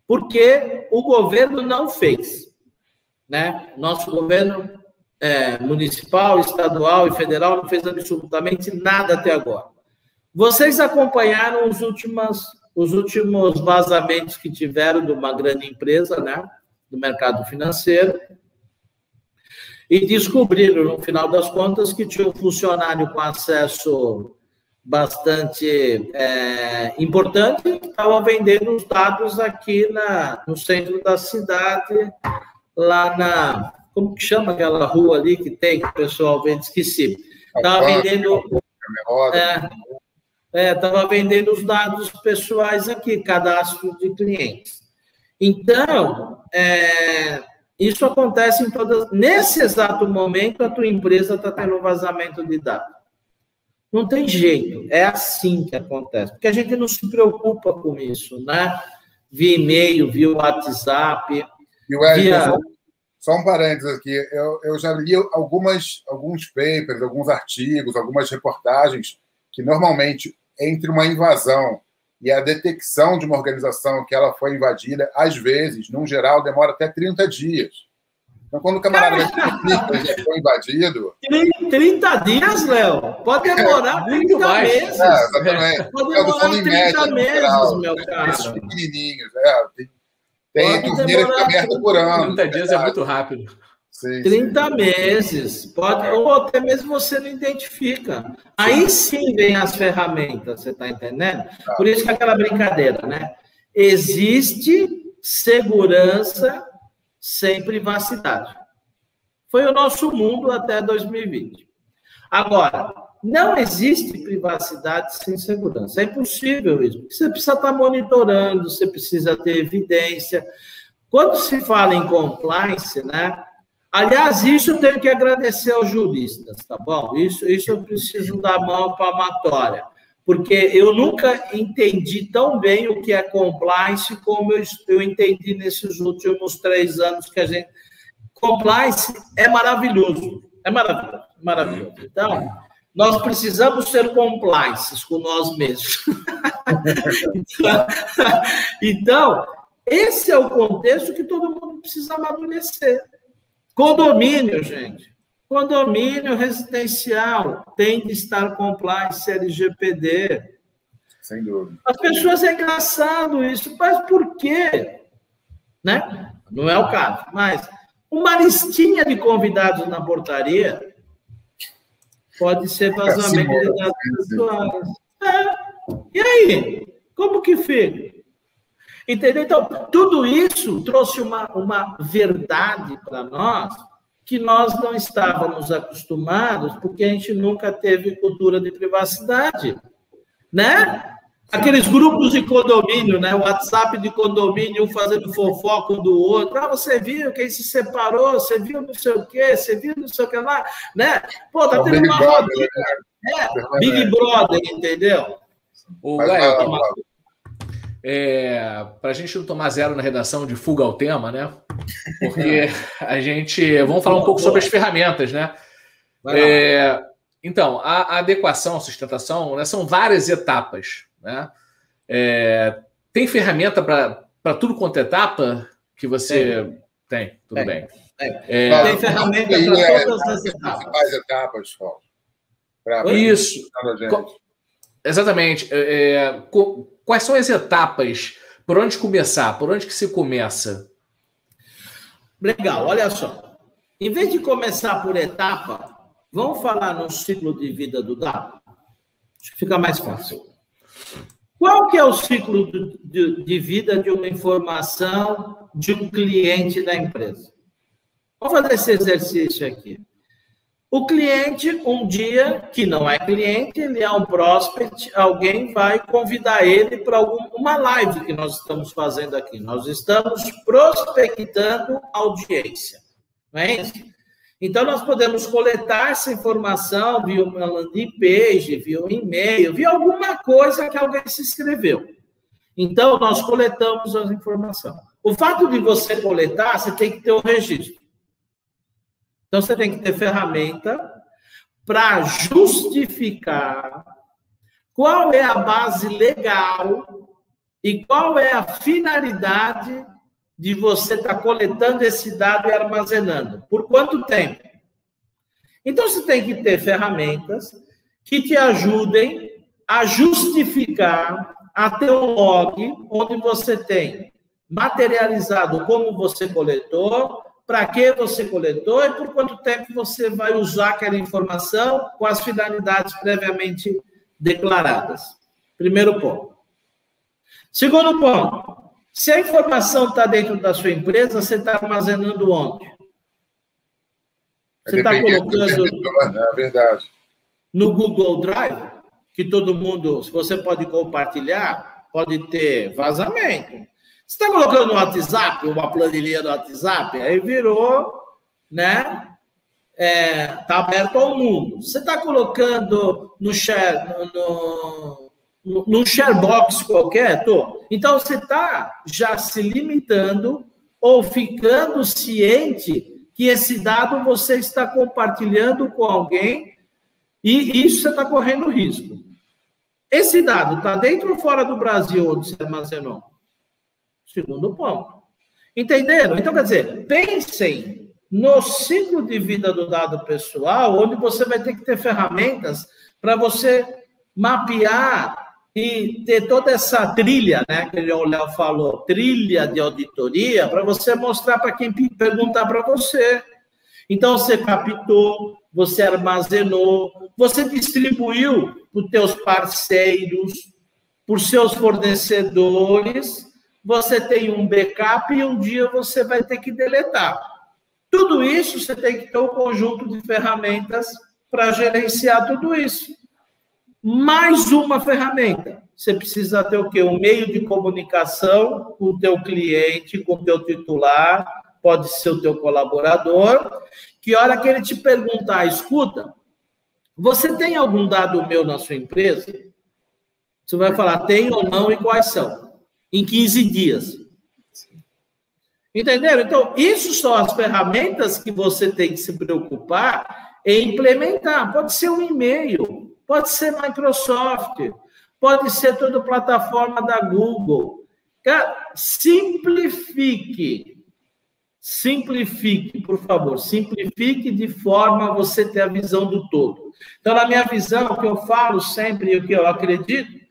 S3: porque o governo não fez, né? Nosso governo é, municipal, estadual e federal não fez absolutamente nada até agora. Vocês acompanharam os últimos, os últimos vazamentos que tiveram de uma grande empresa, né, do mercado financeiro, e descobriram, no final das contas, que tinha um funcionário com acesso bastante é, importante que estava vendendo os dados aqui na, no centro da cidade, lá na como que chama aquela rua ali que tem, que o pessoal vende? Esqueci. Estava vendendo. É, estava é, vendendo os dados pessoais aqui, cadastro de clientes. Então, é, isso acontece em todas. Nesse exato momento, a tua empresa está tendo vazamento de dados. Não tem jeito, é assim que acontece, porque a gente não se preocupa com isso, né? Via e-mail, via WhatsApp,
S1: via. Só um parênteses aqui, eu, eu já li algumas, alguns papers, alguns artigos, algumas reportagens que normalmente entre uma invasão e a detecção de uma organização que ela foi invadida, às vezes, num geral, demora até 30 dias. Então, quando o camarada já foi invadido.
S3: 30 dias, Léo? Pode demorar é, 30 mais. meses. É, exatamente. Pode demorar 30 média, meses, geral, meu cara.
S1: Pequenininhos, é. Tem, tem torneira que aberta por ano.
S2: 30 dias é muito rápido.
S3: Sim, 30 sim. meses. Pode, ou até mesmo você não identifica. Aí sim vem as ferramentas, você está entendendo? Tá. Por isso que é aquela brincadeira, né? Existe segurança sem privacidade. Foi o nosso mundo até 2020. Agora, não existe privacidade sem segurança. É impossível isso. Você precisa estar monitorando, você precisa ter evidência. Quando se fala em compliance, né? Aliás, isso eu tenho que agradecer aos juristas, tá bom? Isso, isso eu preciso dar mão palmatória, porque eu nunca entendi tão bem o que é compliance como eu, eu entendi nesses últimos três anos que a gente. Compliance é maravilhoso, é maravilhoso, maravilhoso. Então, nós precisamos ser compliances com nós mesmos. [LAUGHS] então, esse é o contexto que todo mundo precisa amadurecer. Condomínio, gente. Condomínio residencial tem de estar compliance LGPD.
S1: Sem dúvida.
S3: As pessoas é engraçado isso, mas por quê? Né? Não é o caso, mas uma listinha de convidados na portaria Pode ser vazamento de dados pessoais. É. E aí? Como que fica? Entendeu? Então, tudo isso trouxe uma, uma verdade para nós que nós não estávamos acostumados, porque a gente nunca teve cultura de privacidade, né? Aqueles grupos de condomínio, né? O WhatsApp de condomínio, um fazendo fofoca do outro. Ah, você viu quem se separou? Você viu não sei o quê? Você viu não sei o que lá? Né? Pô, tá é tendo uma rodinha. Né? É, Big Brother, entendeu?
S2: O é, para a gente não tomar zero na redação de fuga ao tema, né? Porque [LAUGHS] a gente. Vamos falar um pouco sobre as ferramentas, né? É, então, a, adequação, a sustentação, né, são várias etapas. Né? É, tem ferramenta para tudo quanto é etapa que você Tem, tudo tem. bem.
S3: É, é, tem ferramenta para
S1: é, todas as etapas. As etapas,
S2: Pra, Isso. Exatamente. É, é quais são as etapas? Por onde começar? Por onde que se começa?
S3: Legal, olha só. Em vez de começar por etapa, vamos falar no ciclo de vida do dado? Acho que fica mais fácil. Qual que é o ciclo de, de vida de uma informação de um cliente da empresa? Vamos fazer esse exercício aqui. O cliente, um dia, que não é cliente, ele é um prospect, alguém vai convidar ele para uma live que nós estamos fazendo aqui. Nós estamos prospectando audiência. Não é isso? Então, nós podemos coletar essa informação via uma landing page, via um e-mail, via alguma coisa que alguém se inscreveu. Então, nós coletamos as informações. O fato de você coletar, você tem que ter o um registro. Então, você tem que ter ferramenta para justificar qual é a base legal e qual é a finalidade de você estar tá coletando esse dado e armazenando. Por quanto tempo? Então, você tem que ter ferramentas que te ajudem a justificar a um log onde você tem materializado como você coletou, para que você coletou e por quanto tempo você vai usar aquela informação com as finalidades previamente declaradas. Primeiro ponto. Segundo ponto, se a informação está dentro da sua empresa, você está armazenando onde?
S1: Você está colocando né? é verdade.
S3: no Google Drive, que todo mundo, se você pode compartilhar, pode ter vazamento. Você está colocando no WhatsApp, uma planilha no WhatsApp, aí virou, né? É, tá aberto ao mundo. Você está colocando no share, no, no, no sharebox qualquer, tô. Então você está já se limitando ou ficando ciente que esse dado você está compartilhando com alguém e isso você está correndo risco. Esse dado está dentro ou fora do Brasil onde você armazenou? Segundo ponto. Entenderam? Então, quer dizer, pensem no ciclo de vida do dado pessoal, onde você vai ter que ter ferramentas para você mapear e ter toda essa trilha, né, que o Léo falou, trilha de auditoria, para você mostrar para quem perguntar para você. Então, você captou, você armazenou, você distribuiu para os teus parceiros, para os seus fornecedores, você tem um backup e um dia você vai ter que deletar. Tudo isso você tem que ter um conjunto de ferramentas para gerenciar tudo isso. Mais uma ferramenta. Você precisa ter o quê? Um meio de comunicação com o teu cliente, com o teu titular, pode ser o teu colaborador, que hora que ele te perguntar, escuta, você tem algum dado meu na sua empresa? Você vai falar, tem ou não e quais são em 15 dias. Entenderam? Então, isso são as ferramentas que você tem que se preocupar em implementar. Pode ser um e-mail, pode ser Microsoft, pode ser toda plataforma da Google. Cara, simplifique. Simplifique, por favor, simplifique de forma a você ter a visão do todo. Então, na minha visão, o que eu falo sempre e o que eu acredito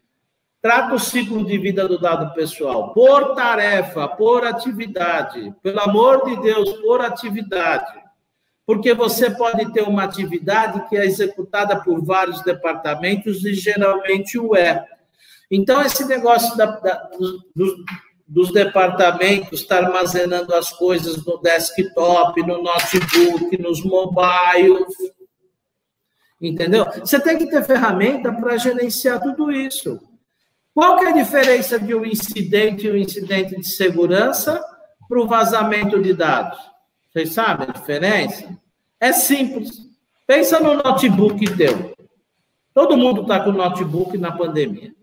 S3: Trata o ciclo de vida do dado pessoal por tarefa, por atividade. Pelo amor de Deus, por atividade. Porque você pode ter uma atividade que é executada por vários departamentos e geralmente o é. Então, esse negócio da, da, dos, dos departamentos estar tá armazenando as coisas no desktop, no notebook, nos mobiles. Entendeu? Você tem que ter ferramenta para gerenciar tudo isso. Qual que é a diferença de um incidente e um incidente de segurança para o vazamento de dados? Vocês sabem a diferença? É simples. Pensa no notebook teu. Todo mundo está com notebook na pandemia.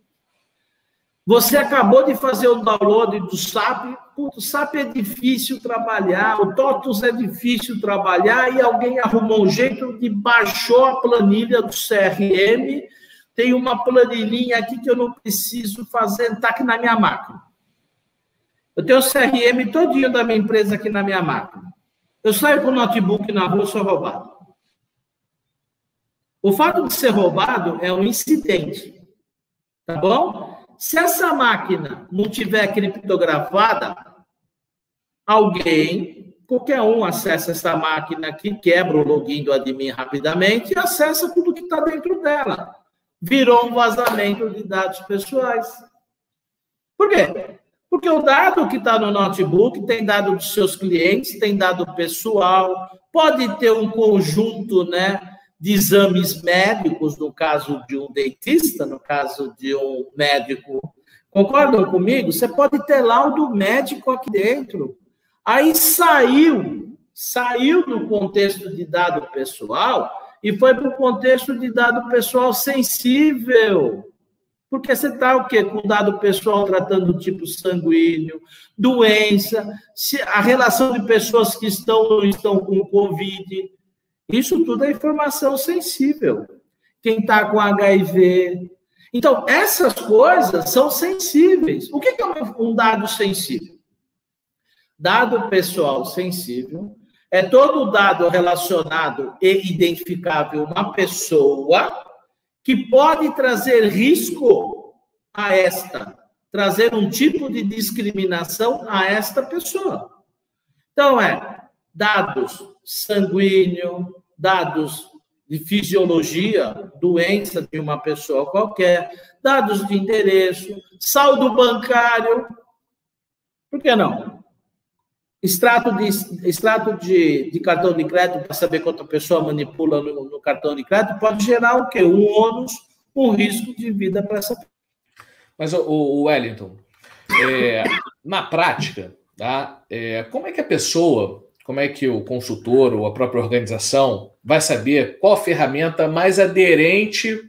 S3: Você acabou de fazer o download do SAP. o SAP é difícil trabalhar, o TOTUS é difícil trabalhar, e alguém arrumou um jeito de baixou a planilha do CRM tem uma planilhinha aqui que eu não preciso fazer, está aqui na minha máquina. Eu tenho o CRM todinho da minha empresa aqui na minha máquina. Eu saio com o notebook na rua, sou roubado. O fato de ser roubado é um incidente. Tá bom? Se essa máquina não tiver criptografada, alguém, qualquer um acessa essa máquina aqui, quebra o login do admin rapidamente e acessa tudo que está dentro dela. Virou um vazamento de dados pessoais. Por quê? Porque o dado que está no notebook tem dado dos seus clientes, tem dado pessoal, pode ter um conjunto, né? de exames médicos, no caso de um dentista, no caso de um médico. Concordam comigo? Você pode ter laudo médico aqui dentro. Aí saiu, saiu do contexto de dado pessoal e foi para o contexto de dado pessoal sensível. Porque você está o quê? Com dado pessoal tratando tipo sanguíneo, doença, a relação de pessoas que estão ou estão com Covid, isso tudo é informação sensível. Quem está com HIV. Então, essas coisas são sensíveis. O que é um dado sensível? Dado pessoal sensível é todo dado relacionado e identificável uma pessoa que pode trazer risco a esta, trazer um tipo de discriminação a esta pessoa. Então, é dados sanguíneo, dados de fisiologia, doença de uma pessoa qualquer, dados de endereço, saldo bancário. Por que não? Extrato de, extrato de, de cartão de crédito para saber quanto a pessoa manipula no, no, cartão de crédito pode gerar o quê? Um ônus, um risco de vida para essa pessoa.
S2: Mas, o, Wellington, é, na prática, tá, é, como é que a pessoa como é que o consultor ou a própria organização vai saber qual ferramenta mais aderente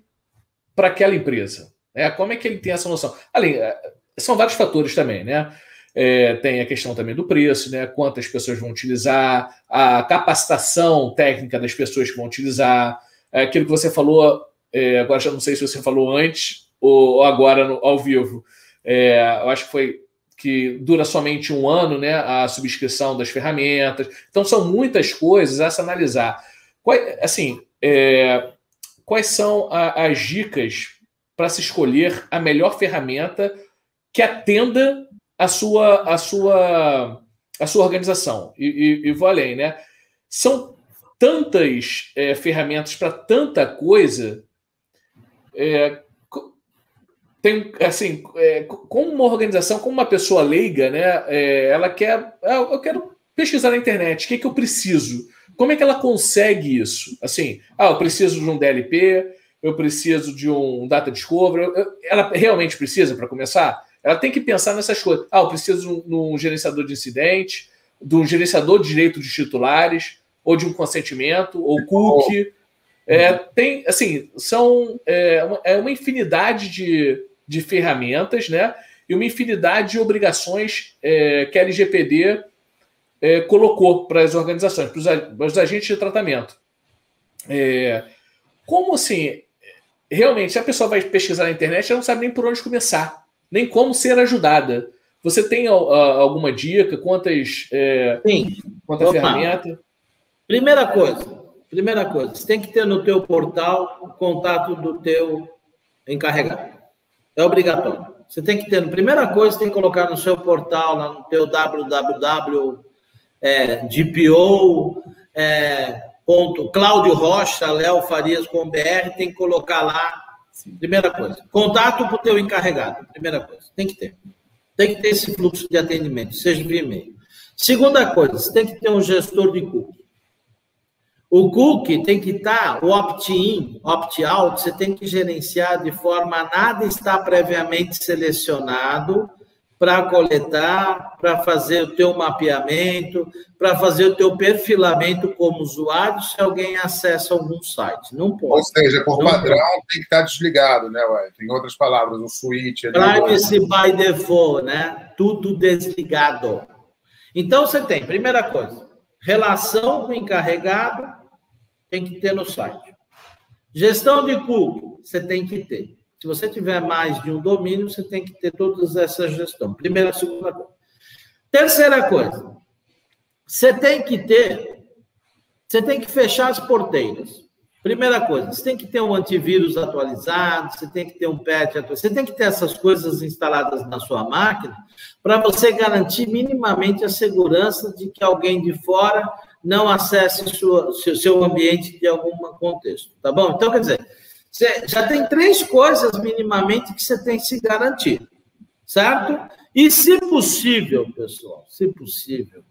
S2: para aquela empresa? É, como é que ele tem essa noção? Além, é, são vários fatores também, né? É, tem a questão também do preço, né? Quantas pessoas vão utilizar, a capacitação técnica das pessoas que vão utilizar, é, aquilo que você falou, é, agora já não sei se você falou antes ou agora no, ao vivo. É, eu acho que foi que dura somente um ano, né, a subscrição das ferramentas. Então, são muitas coisas a se analisar. assim, é, quais são a, as dicas para se escolher a melhor ferramenta que atenda a sua, a sua, a sua organização? E, e, e vou além, né? São tantas é, ferramentas para tanta coisa é, tem assim, é, uma organização, como uma pessoa leiga, né? É, ela quer, ah, eu quero pesquisar na internet, o que, é que eu preciso? Como é que ela consegue isso? Assim, ah, eu preciso de um DLP, eu preciso de um data discovery. Ela realmente precisa para começar? Ela tem que pensar nessas coisas. Ah, eu preciso de um, um gerenciador de incidente, de um gerenciador de direito de titulares, ou de um consentimento, ou cookie. É, tem, assim, são é, uma, é uma infinidade de, de ferramentas, né? E uma infinidade de obrigações é, que a LGPD é, colocou para as organizações, para os, agentes de tratamento. É, como assim? Realmente, se a pessoa vai pesquisar na internet, ela não sabe nem por onde começar, nem como ser ajudada. Você tem a, alguma dica? Quantas, é,
S3: Sim.
S2: quantas ferramentas?
S3: Primeira coisa, primeira coisa, você tem que ter no teu portal o contato do teu encarregado. É obrigatório. Você tem que ter, primeira coisa, você tem que colocar no seu portal, lá no teu www é, DPO, é, ponto, Cláudio Rocha, Léo Farias com BR, tem que colocar lá, primeira coisa. Contato para o teu encarregado, primeira coisa, tem que ter. Tem que ter esse fluxo de atendimento, seja via e-mail. Segunda coisa, você tem que ter um gestor de cookie. O cookie tem que estar, o opt-in, opt-out, você tem que gerenciar de forma a nada estar previamente selecionado para coletar, para fazer o teu mapeamento, para fazer o teu perfilamento como usuário se alguém acessa algum site. Não pode.
S1: Ou seja, por Não padrão pode. tem que estar desligado, né, Ué? Em outras palavras, o switch... É
S3: Privacy by default, né? Tudo desligado. Então, você tem, primeira coisa, relação com o encarregado, tem que ter no site. Gestão de cookie, você tem que ter. Se você tiver mais de um domínio, você tem que ter todas essas gestões. Primeira, segunda coisa. Terceira coisa, você tem que ter, você tem que fechar as porteiras. Primeira coisa, você tem que ter um antivírus atualizado, você tem que ter um patch atualizado, você tem que ter essas coisas instaladas na sua máquina para você garantir minimamente a segurança de que alguém de fora não acesse sua, seu, seu ambiente de algum contexto, tá bom? Então, quer dizer, você já tem três coisas minimamente que você tem que se garantir, certo? E, se possível, pessoal, se possível,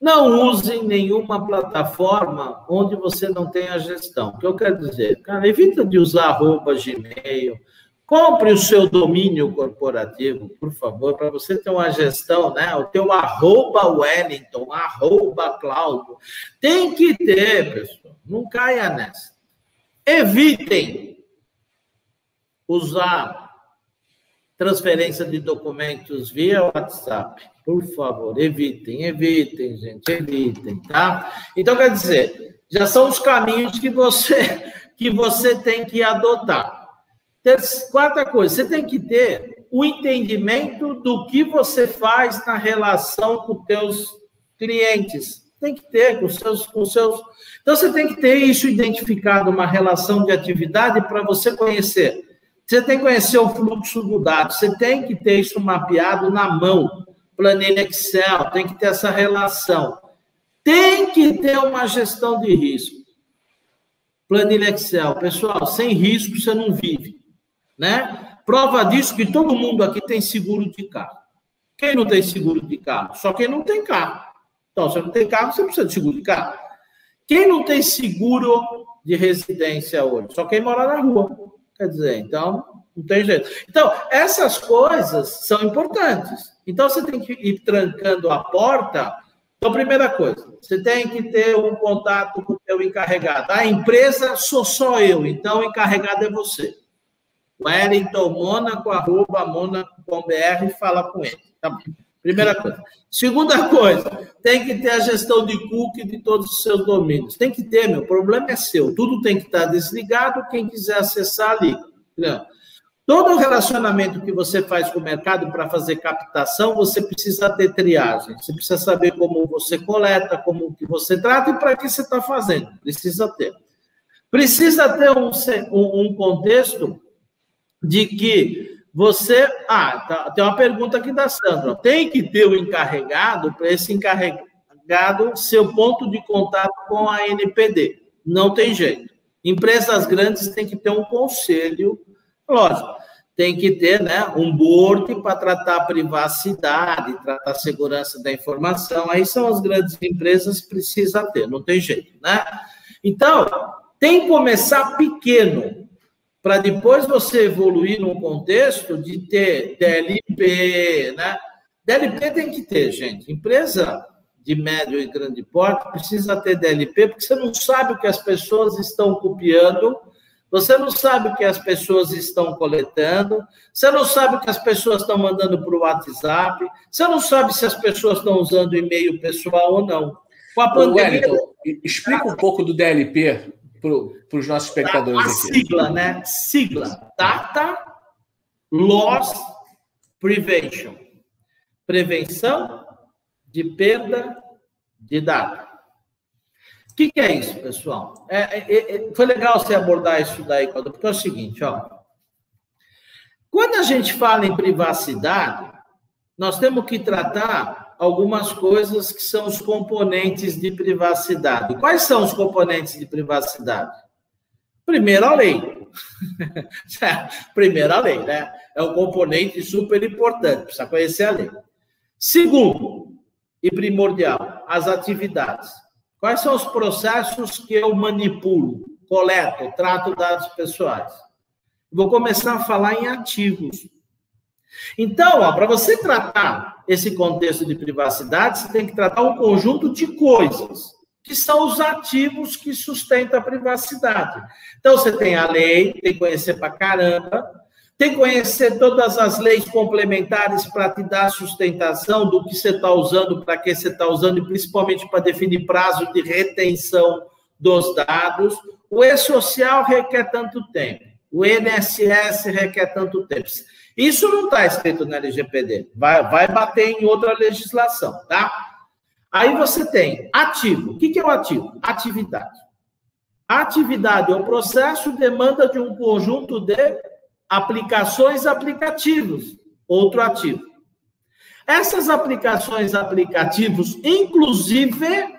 S3: não use nenhuma plataforma onde você não tenha gestão. O que eu quero dizer? Cara, evita de usar arroba Gmail. Compre o seu domínio corporativo, por favor, para você ter uma gestão, né? O teu arroba Wellington, arroba Cláudio. Tem que ter, pessoal. Não caia nessa. Evitem usar transferência de documentos via WhatsApp. Por favor, evitem, evitem, gente, evitem, tá? Então, quer dizer, já são os caminhos que você, [LAUGHS] que você tem que adotar. Quarta coisa, você tem que ter o entendimento do que você faz na relação com teus clientes. Tem que ter com seus, com seus. Então, você tem que ter isso identificado, uma relação de atividade para você conhecer. Você tem que conhecer o fluxo do dado, você tem que ter isso mapeado na mão planilha Excel, tem que ter essa relação. Tem que ter uma gestão de risco. Planilha Excel. Pessoal, sem risco você não vive. Né? Prova disso que todo mundo aqui tem seguro de carro. Quem não tem seguro de carro? Só quem não tem carro. Então, se não tem carro, você precisa de seguro de carro. Quem não tem seguro de residência hoje? Só quem mora na rua. Quer dizer, então, não tem jeito. Então, essas coisas são importantes. Então, você tem que ir trancando a porta. Então, primeira coisa, você tem que ter um contato com o seu encarregado. A empresa sou só eu, então o encarregado é você. Wellington Mônaco, arroba Mônaco.br, fala com ele. Tá Primeira coisa. Segunda coisa, tem que ter a gestão de cookie de todos os seus domínios. Tem que ter, meu, o problema é seu. Tudo tem que estar desligado, quem quiser acessar ali. Entendeu? Todo relacionamento que você faz com o mercado para fazer captação, você precisa ter triagem. Você precisa saber como você coleta, como que você trata e para que você está fazendo. Precisa ter. Precisa ter um, um contexto de que você. Ah, tá, tem uma pergunta aqui da Sandra. Tem que ter o um encarregado para esse encarregado ser o ponto de contato com a NPD. Não tem jeito. Empresas grandes têm que ter um conselho Lógico, tem que ter né, um board para tratar a privacidade, tratar a segurança da informação. Aí são as grandes empresas que precisam ter, não tem jeito, né? Então, tem que começar pequeno, para depois você evoluir num contexto de ter DLP, né? DLP tem que ter, gente. Empresa de médio e grande porte precisa ter DLP, porque você não sabe o que as pessoas estão copiando você não sabe o que as pessoas estão coletando, você não sabe o que as pessoas estão mandando para o WhatsApp, você não sabe se as pessoas estão usando e-mail pessoal ou não.
S2: Com a pandemia. Wellington, explica um pouco do DLP para os nossos espectadores a, a
S3: aqui. Sigla, né? Sigla: Data Loss Prevention. Prevenção de perda de dados. O que, que, é isso, pessoal? É, é, é, foi legal você abordar isso daí, porque é o seguinte, ó. Quando a gente fala em privacidade, nós temos que tratar algumas coisas que são os componentes de privacidade. Quais são os componentes de privacidade? Primeiro, a lei. [LAUGHS] Primeiro, a lei, né? É um componente super importante, precisa conhecer a lei. Segundo, e primordial, as atividades. Quais são os processos que eu manipulo, coleto, trato dados pessoais? Vou começar a falar em ativos. Então, para você tratar esse contexto de privacidade, você tem que tratar um conjunto de coisas, que são os ativos que sustentam a privacidade. Então, você tem a lei, tem que conhecer para caramba, tem que conhecer todas as leis complementares para te dar sustentação do que você está usando, para que você está usando, e principalmente para definir prazo de retenção dos dados. O E-Social requer tanto tempo, o INSS requer tanto tempo. Isso não está escrito na LGPD. Vai, vai bater em outra legislação, tá? Aí você tem ativo. O que, é o ativo? Atividade. atividade é o processo demanda de um conjunto de aplicações aplicativos. Outro ativo. Essas aplicações aplicativos, inclusive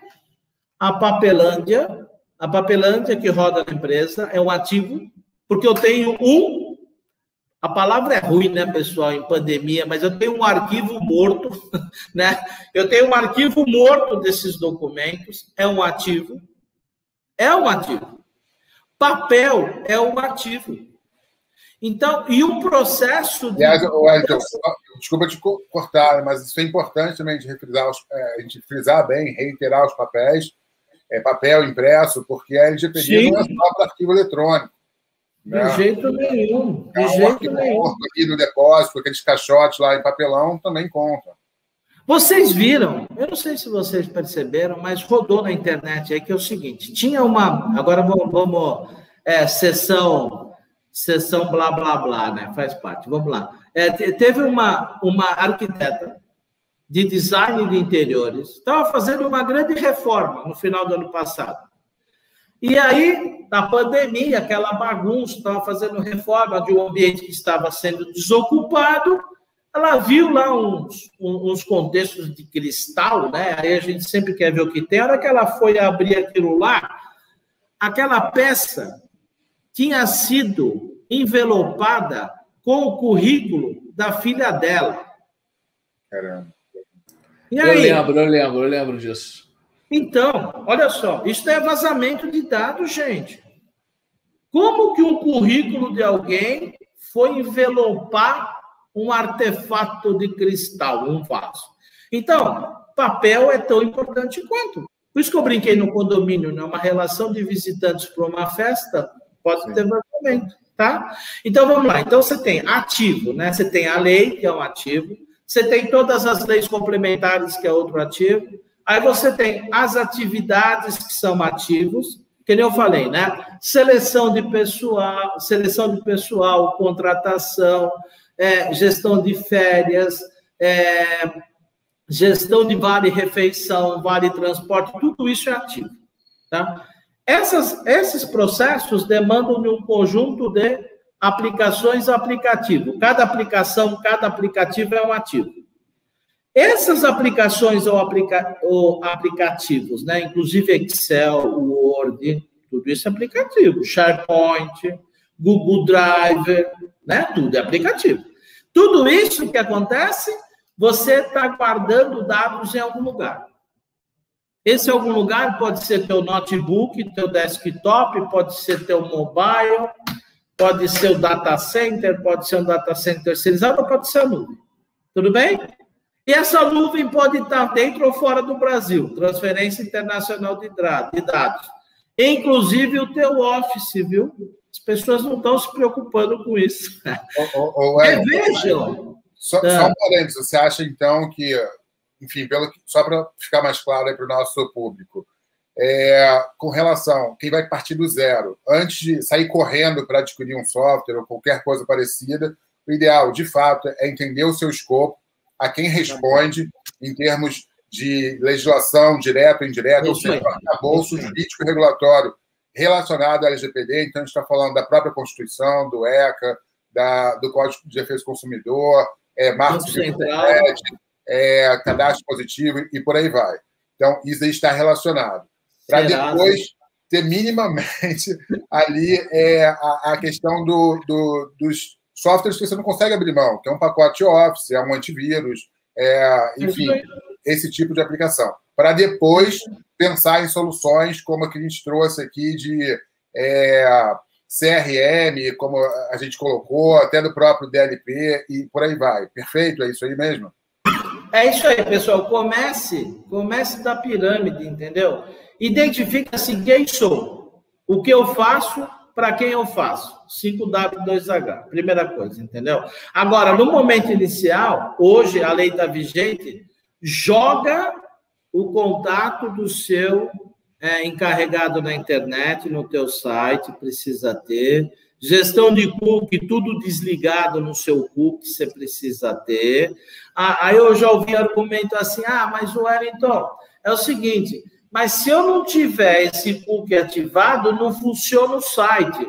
S3: a papelândia, a papelândia que roda na empresa é um ativo, porque eu tenho um a palavra é ruim, né, pessoal, em pandemia, mas eu tenho um arquivo morto, [LAUGHS] né? Eu tenho um arquivo morto desses documentos, é um ativo. É um ativo. Papel é um ativo. Então, e o processo.
S1: De... Aliás, Wellington, desculpa te cortar, mas isso é importante também de frisar, os, é, a gente frisar bem, reiterar os papéis, é, papel impresso, porque a LGPD Sim. não é só para arquivo eletrônico.
S3: De jeito nenhum. De jeito nenhum.
S1: Aqui no depósito, aqueles caixotes lá em papelão também conta.
S3: Vocês viram, eu não sei se vocês perceberam, mas rodou na internet aí que é o seguinte: tinha uma. Agora vamos. vamos é, sessão, sessão blá blá blá, né? Faz parte. Vamos lá. É, teve uma, uma arquiteta de design de interiores, estava fazendo uma grande reforma no final do ano passado. E aí, na pandemia, aquela bagunça, estava fazendo reforma de um ambiente que estava sendo desocupado, ela viu lá uns, uns contextos de cristal, né? Aí a gente sempre quer ver o que tem. A hora que ela foi abrir aquilo lá, aquela peça tinha sido envelopada com o currículo da filha dela.
S1: Caramba.
S2: E aí? Eu lembro, eu lembro, eu lembro disso.
S3: Então, olha só, isso é vazamento de dados, gente. Como que um currículo de alguém foi envelopar um artefato de cristal, um vaso? Então, papel é tão importante quanto. Por isso que eu brinquei no condomínio, né? Uma relação de visitantes para uma festa pode Sim. ter vazamento, tá? Então vamos lá. Então você tem ativo, né? Você tem a lei, que é um ativo. Você tem todas as leis complementares, que é outro ativo. Aí você tem as atividades que são ativos, que nem eu falei, né? Seleção de pessoal, seleção de pessoal, contratação, é, gestão de férias, é, gestão de vale refeição, vale transporte, tudo isso é ativo, tá? Essas, esses processos demandam de um conjunto de aplicações aplicativo. Cada aplicação, cada aplicativo é um ativo. Essas aplicações ou, aplica ou aplicativos, né? inclusive Excel, Word, tudo isso é aplicativo. SharePoint, Google Drive, né? tudo é aplicativo. Tudo isso que acontece, você está guardando dados em algum lugar. Esse algum lugar pode ser teu notebook, teu desktop, pode ser teu mobile, pode ser o data center, pode ser um data center terceirizado, pode ser a nuvem. Tudo bem? E essa nuvem pode estar dentro ou fora do Brasil, transferência internacional de dados. Inclusive o teu Office, viu? As pessoas não estão se preocupando com isso.
S1: Ou, é, vejam. Só, só um parênteses, você acha então que, enfim, pelo, só para ficar mais claro para o nosso público, é, com relação quem vai partir do zero, antes de sair correndo para adquirir um software ou qualquer coisa parecida, o ideal, de fato, é entender o seu escopo, a quem responde em termos de legislação direta ou indireta, ou seja, arcabouço jurídico e regulatório relacionado à LGPD. Então, a gente está falando da própria Constituição, do ECA, da, do Código de Defesa do Consumidor, é, marcos de internet, é, cadastro positivo e por aí vai. Então, isso aí está relacionado. Para depois ter minimamente [LAUGHS] ali é, a, a questão do, do, dos softwares que você não consegue abrir mão, que é um pacote Office, é um antivírus, é, enfim, esse tipo de aplicação. Para depois pensar em soluções como a que a gente trouxe aqui de é, CRM, como a gente colocou, até do próprio DLP e por aí vai. Perfeito? É isso aí mesmo?
S3: É isso aí, pessoal. Comece, comece da pirâmide, entendeu? Identifica-se quem sou, o que eu faço para quem eu faço? 5W2H, primeira coisa, entendeu? Agora, no momento inicial, hoje a lei está vigente, joga o contato do seu é, encarregado na internet, no teu site, precisa ter, Gestão de cookie, tudo desligado no seu cookie, você precisa ter. Ah, aí eu já ouvi argumento assim: ah, mas o Wellington, é o seguinte, mas se eu não tiver esse cookie ativado, não funciona o site.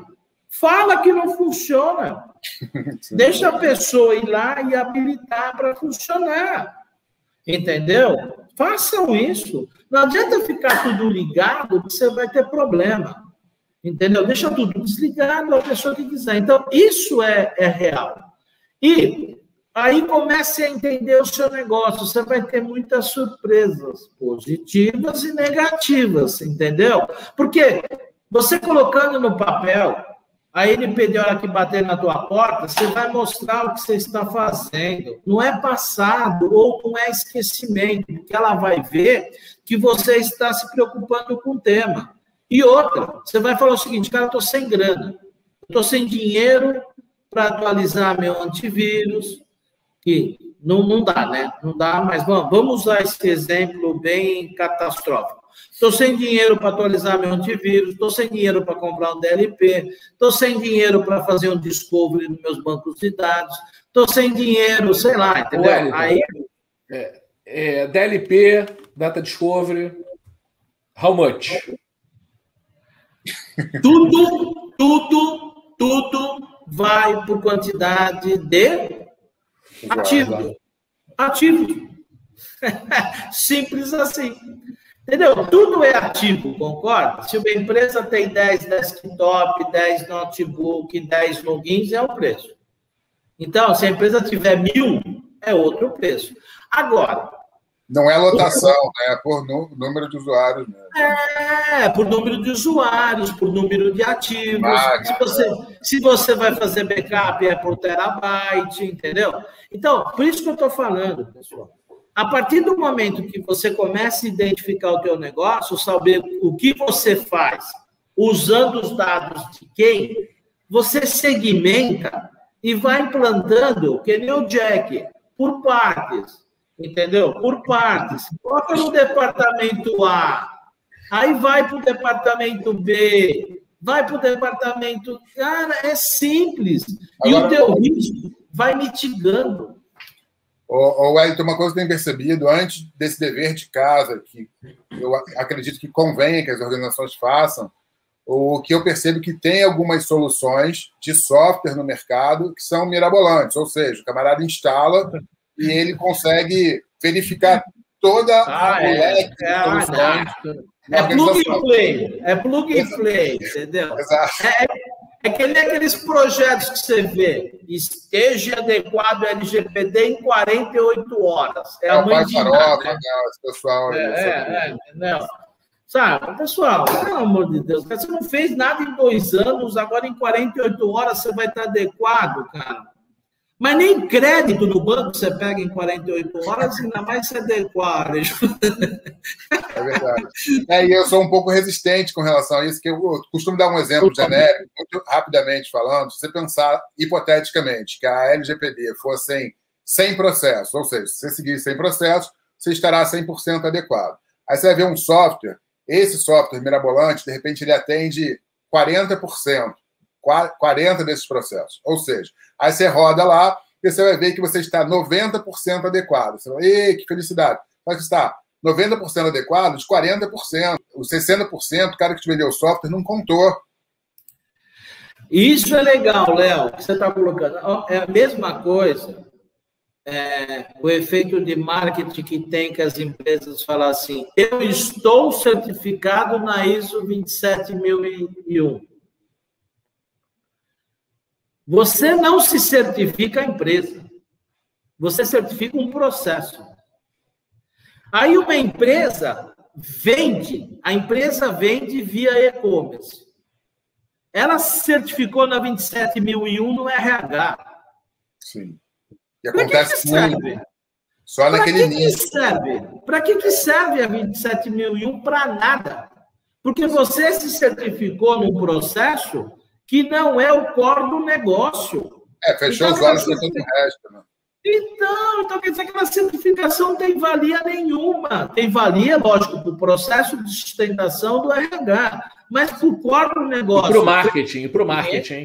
S3: Fala que não funciona. [LAUGHS] Deixa a pessoa ir lá e habilitar para funcionar. Entendeu? Façam isso. Não adianta ficar tudo ligado, que você vai ter problema. Entendeu? Deixa tudo desligado a pessoa que quiser. Então, isso é, é real. E aí comece a entender o seu negócio. Você vai ter muitas surpresas positivas e negativas, entendeu? Porque você colocando no papel a NPD, hora que bater na tua porta, você vai mostrar o que você está fazendo. Não é passado ou não é esquecimento, porque ela vai ver que você está se preocupando com o tema. E outra, você vai falar o seguinte, cara, eu estou sem grana, estou sem dinheiro para atualizar meu antivírus, que não, não dá, né? Não dá, mas vamos, vamos usar esse exemplo bem catastrófico. Estou sem dinheiro para atualizar meu antivírus, estou sem dinheiro para comprar um DLP, estou sem dinheiro para fazer um discovery nos meus bancos de dados, estou sem dinheiro, sei lá, entendeu? Aí...
S2: É, é, DLP, Data Discovery, how much?
S3: Tudo, tudo, tudo vai por quantidade de ativo. Ativo. [LAUGHS] Simples assim. Entendeu? Tudo é ativo, concorda? Se uma empresa tem 10 desktop, 10 notebook, 10 logins, é um preço. Então, se a empresa tiver mil, é outro preço. Agora.
S1: Não é lotação, né? é por número de usuários. Né?
S3: É, por número de usuários, por número de ativos. Ah, se, você, se você vai fazer backup, é por terabyte, entendeu? Então, por isso que eu estou falando, pessoal. A partir do momento que você começa a identificar o teu negócio, saber o que você faz, usando os dados de quem, você segmenta e vai implantando, que nem o Jack, por partes, entendeu? Por partes. Coloca no departamento A, aí vai para o departamento B, vai para o departamento... Cara, é simples. E o teu risco vai mitigando.
S1: Ô, Wellington, uma coisa que eu tenho percebido, antes desse dever de casa, que eu acredito que convenha que as organizações façam, o que eu percebo que tem algumas soluções de software no mercado que são mirabolantes, ou seja, o camarada instala e ele consegue verificar toda ah, a
S3: é, é, soluções. É, é plug and play, é plug and play, entendeu? Exato. É, é que nem aqueles projetos que você vê, esteja adequado LGPD em 48 horas. É, é a mãe de farofa, né? pessoal. É, é, é, não. Sabe, pessoal, pelo amor de Deus, você não fez nada em dois anos, agora em 48 horas você vai estar adequado, cara. Mas nem crédito no banco você pega em 48 horas, ainda mais se adequar.
S1: É verdade. É, e eu sou um pouco resistente com relação a isso, que eu costumo dar um exemplo genérico, muito rapidamente falando, se você pensar hipoteticamente que a LGPD fosse 100 processos, ou seja, se você seguir 100 processos, você estará 100% adequado. Aí você vai ver um software, esse software mirabolante, de repente ele atende 40%, 40% desses processos. Ou seja, Aí você roda lá e você vai ver que você está 90% adequado. Você vai, ei, que felicidade. Mas está 90% adequado de 40%. Os 60%, o cara que te vendeu o software não contou.
S3: Isso é legal, Léo, que você está colocando. É a mesma coisa, é, o efeito de marketing que tem que as empresas falam assim: eu estou certificado na ISO 27001. Você não se certifica a empresa. Você certifica um processo. Aí uma empresa vende, a empresa vende via e-commerce. Ela se certificou na 27001 no RH.
S1: Sim. E acontece que, que serve? Só naquele
S3: que Que serve? Para que, que serve a 27001? Para nada. Porque você se certificou num processo que não é o core do negócio.
S1: É, fechou então, os olhos para todo o resto, né?
S3: Então, então quer dizer que a simplificação não tem valia nenhuma. Tem valia, lógico, para o processo de sustentação do RH, mas para o core do negócio.
S2: Para o marketing, para o marketing.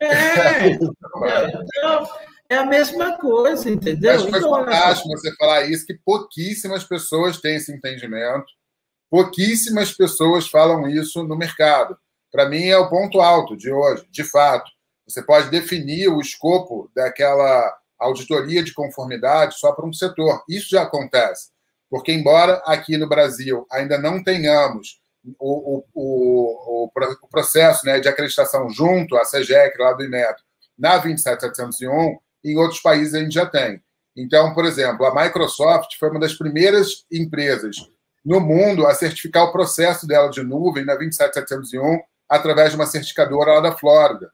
S3: É, [LAUGHS] então, é a mesma coisa, entendeu?
S1: Mas foi então, fantástico você falar isso, que pouquíssimas pessoas têm esse entendimento, pouquíssimas pessoas falam isso no mercado. Para mim, é o ponto alto de hoje, de fato. Você pode definir o escopo daquela auditoria de conformidade só para um setor. Isso já acontece. Porque, embora aqui no Brasil ainda não tenhamos o, o, o, o processo né, de acreditação junto à CGEC, lá do INET, na 27701, em outros países a gente já tem. Então, por exemplo, a Microsoft foi uma das primeiras empresas no mundo a certificar o processo dela de nuvem na 27701 através de uma certificadora lá da Flórida.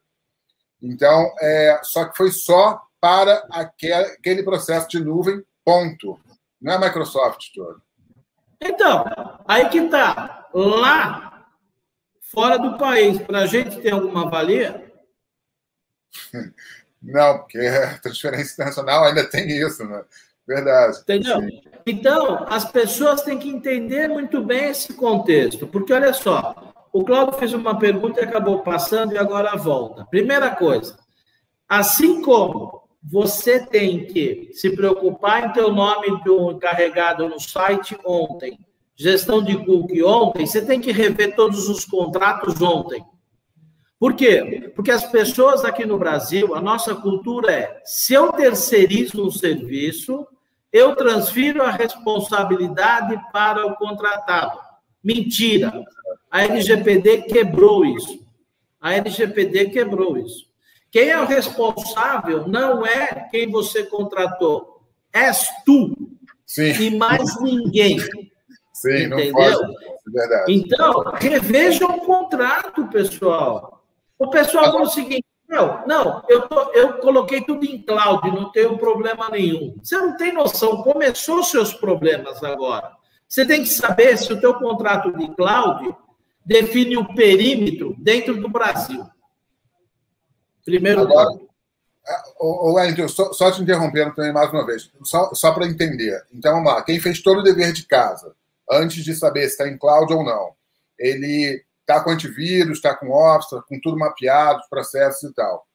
S1: Então, é, só que foi só para aquele processo de nuvem, ponto. Não é a Microsoft todo.
S3: Então, aí que está. Lá, fora do país, para a gente ter alguma valia? [LAUGHS]
S1: Não, porque a transferência internacional ainda tem isso, né? Verdade.
S3: Entendeu? Sim. Então, as pessoas têm que entender muito bem esse contexto, porque olha só, o Cláudio fez uma pergunta e acabou passando e agora volta. Primeira coisa, assim como você tem que se preocupar em ter o nome do encarregado no site ontem, gestão de cookie ontem, você tem que rever todos os contratos ontem. Por quê? Porque as pessoas aqui no Brasil, a nossa cultura é: se eu terceirizo um serviço, eu transfiro a responsabilidade para o contratado. Mentira. A LGPD quebrou isso. A LGPD quebrou isso. Quem é o responsável não é quem você contratou, és tu. Sim. E mais ninguém.
S1: Sim, entendeu? não pode. É verdade.
S3: Então, reveja o contrato, pessoal. O pessoal fala o seguinte: não, não, eu, tô, eu coloquei tudo em cloud, não tenho problema nenhum. Você não tem noção, começou seus problemas agora. Você tem que saber se o teu contrato de cloud define o perímetro dentro do Brasil. Primeiro Agora,
S1: o Wellington, só, só, te interrompendo também mais uma vez, só, só para entender. Então, vamos lá. Quem fez todo o dever de casa, antes de saber se está em cloud ou não, ele está com antivírus, está com Office, com tudo mapeado, os processos e tal.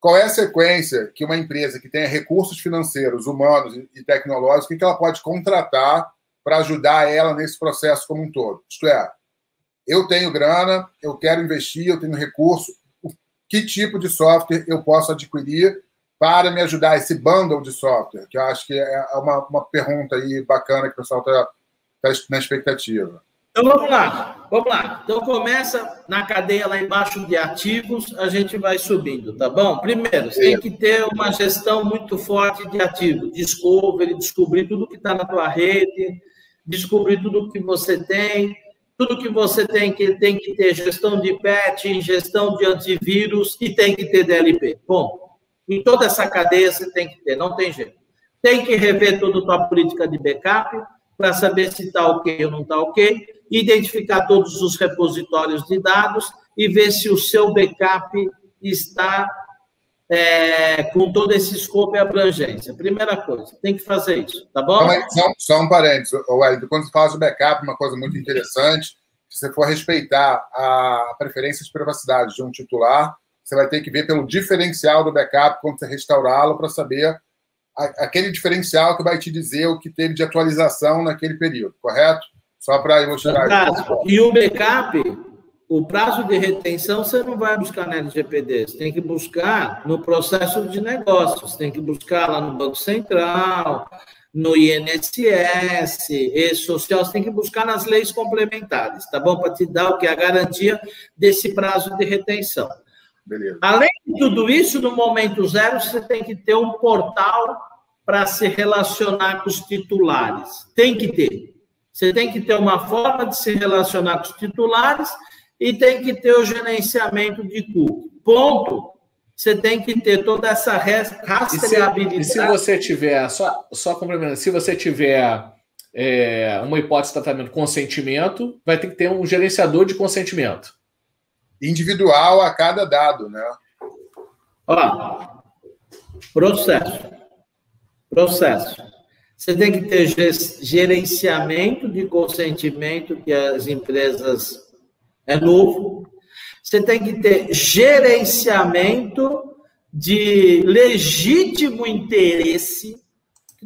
S1: Qual é a sequência que uma empresa que tenha recursos financeiros, humanos e tecnológicos, que ela pode contratar para ajudar ela nesse processo como um todo? Isto é, eu tenho grana, eu quero investir, eu tenho recurso, que tipo de software eu posso adquirir para me ajudar esse bundle de software, que eu acho que é uma, uma pergunta aí bacana que o pessoal está tá na expectativa.
S3: Então vamos lá, vamos lá. Então começa na cadeia lá embaixo de ativos, a gente vai subindo, tá bom? Primeiro, você tem que ter uma gestão muito forte de ativos, discovery, descobrir tudo que está na tua rede, descobrir tudo que você tem, tudo que você tem que tem que ter gestão de patch, gestão de antivírus e tem que ter DLP. Bom, em toda essa cadeia você tem que ter, não tem jeito. Tem que rever toda a tua política de backup para saber se está ok ou não está ok, identificar todos os repositórios de dados e ver se o seu backup está é, com todo esse escopo e abrangência. Primeira coisa, tem que fazer isso, tá bom?
S1: Só, só um parênteses, Wellington, quando você fala de backup, uma coisa muito interessante, se você for respeitar a preferência de privacidade de um titular, você vai ter que ver pelo diferencial do backup quando você restaurá-lo para saber aquele diferencial que vai te dizer o que teve de atualização naquele período, correto? Só para ilustrar.
S3: E o backup, o prazo de retenção você não vai buscar na LGPD, você tem que buscar no processo de negócios, tem que buscar lá no Banco Central, no INSS, e social, você tem que buscar nas leis complementares, tá bom? Para te dar o que? A garantia desse prazo de retenção. Beleza. Além de tudo isso, no momento zero, você tem que ter um portal para se relacionar com os titulares. Tem que ter. Você tem que ter uma forma de se relacionar com os titulares e tem que ter o gerenciamento de custo. Ponto. Você tem que ter toda essa rastreabilidade.
S2: E se, e se você tiver, só, só complementando, se você tiver é, uma hipótese de tratamento consentimento, vai ter que ter um gerenciador de consentimento.
S1: Individual a cada dado, né?
S3: Ó, processo. Processo. Você tem que ter gerenciamento de consentimento que as empresas é novo. Você tem que ter gerenciamento de legítimo interesse.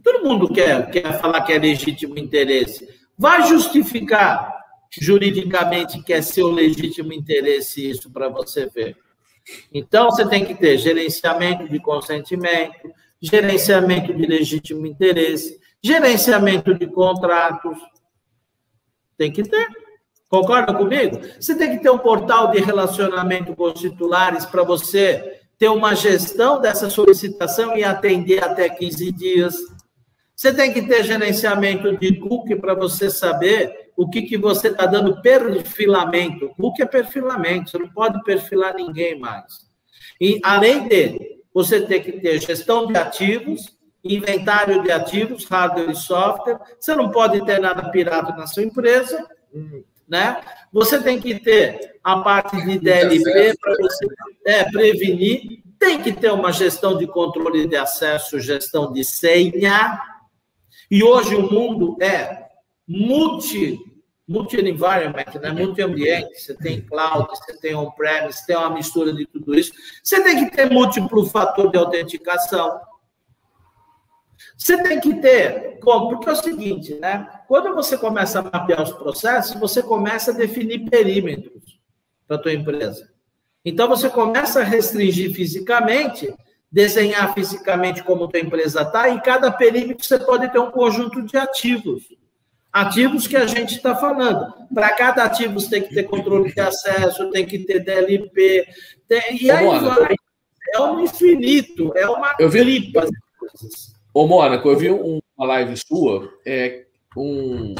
S3: Todo mundo quer, quer falar que é legítimo interesse. Vai justificar juridicamente que é seu legítimo interesse isso para você ver. Então, você tem que ter gerenciamento de consentimento, gerenciamento de legítimo interesse, gerenciamento de contratos. Tem que ter. Concorda comigo? Você tem que ter um portal de relacionamento com os titulares para você ter uma gestão dessa solicitação e atender até 15 dias. Você tem que ter gerenciamento de cookie para você saber o que, que você está dando perfilamento. Cookie é perfilamento, você não pode perfilar ninguém mais. E, além de você ter que ter gestão de ativos, inventário de ativos, hardware e software, você não pode ter nada pirata na sua empresa, né? Você tem que ter a parte de DLP para você é, prevenir, tem que ter uma gestão de controle de acesso, gestão de senha. E hoje o mundo é multi multi-environment, né? multi-ambiente, você tem cloud, você tem on-premise, você tem uma mistura de tudo isso. Você tem que ter múltiplo fator de autenticação. Você tem que ter, como? Porque é o seguinte, né? Quando você começa a mapear os processos, você começa a definir perímetros para a tua empresa. Então, você começa a restringir fisicamente, desenhar fisicamente como a tua empresa está, e cada perímetro você pode ter um conjunto de ativos. Ativos que a gente está falando. Para cada ativo você tem que ter controle de acesso, tem que ter DLP, tem... e aí vai. É um infinito, é uma
S2: eu vi... Clipa Ô, Mônaco, eu vi uma live sua, é, um,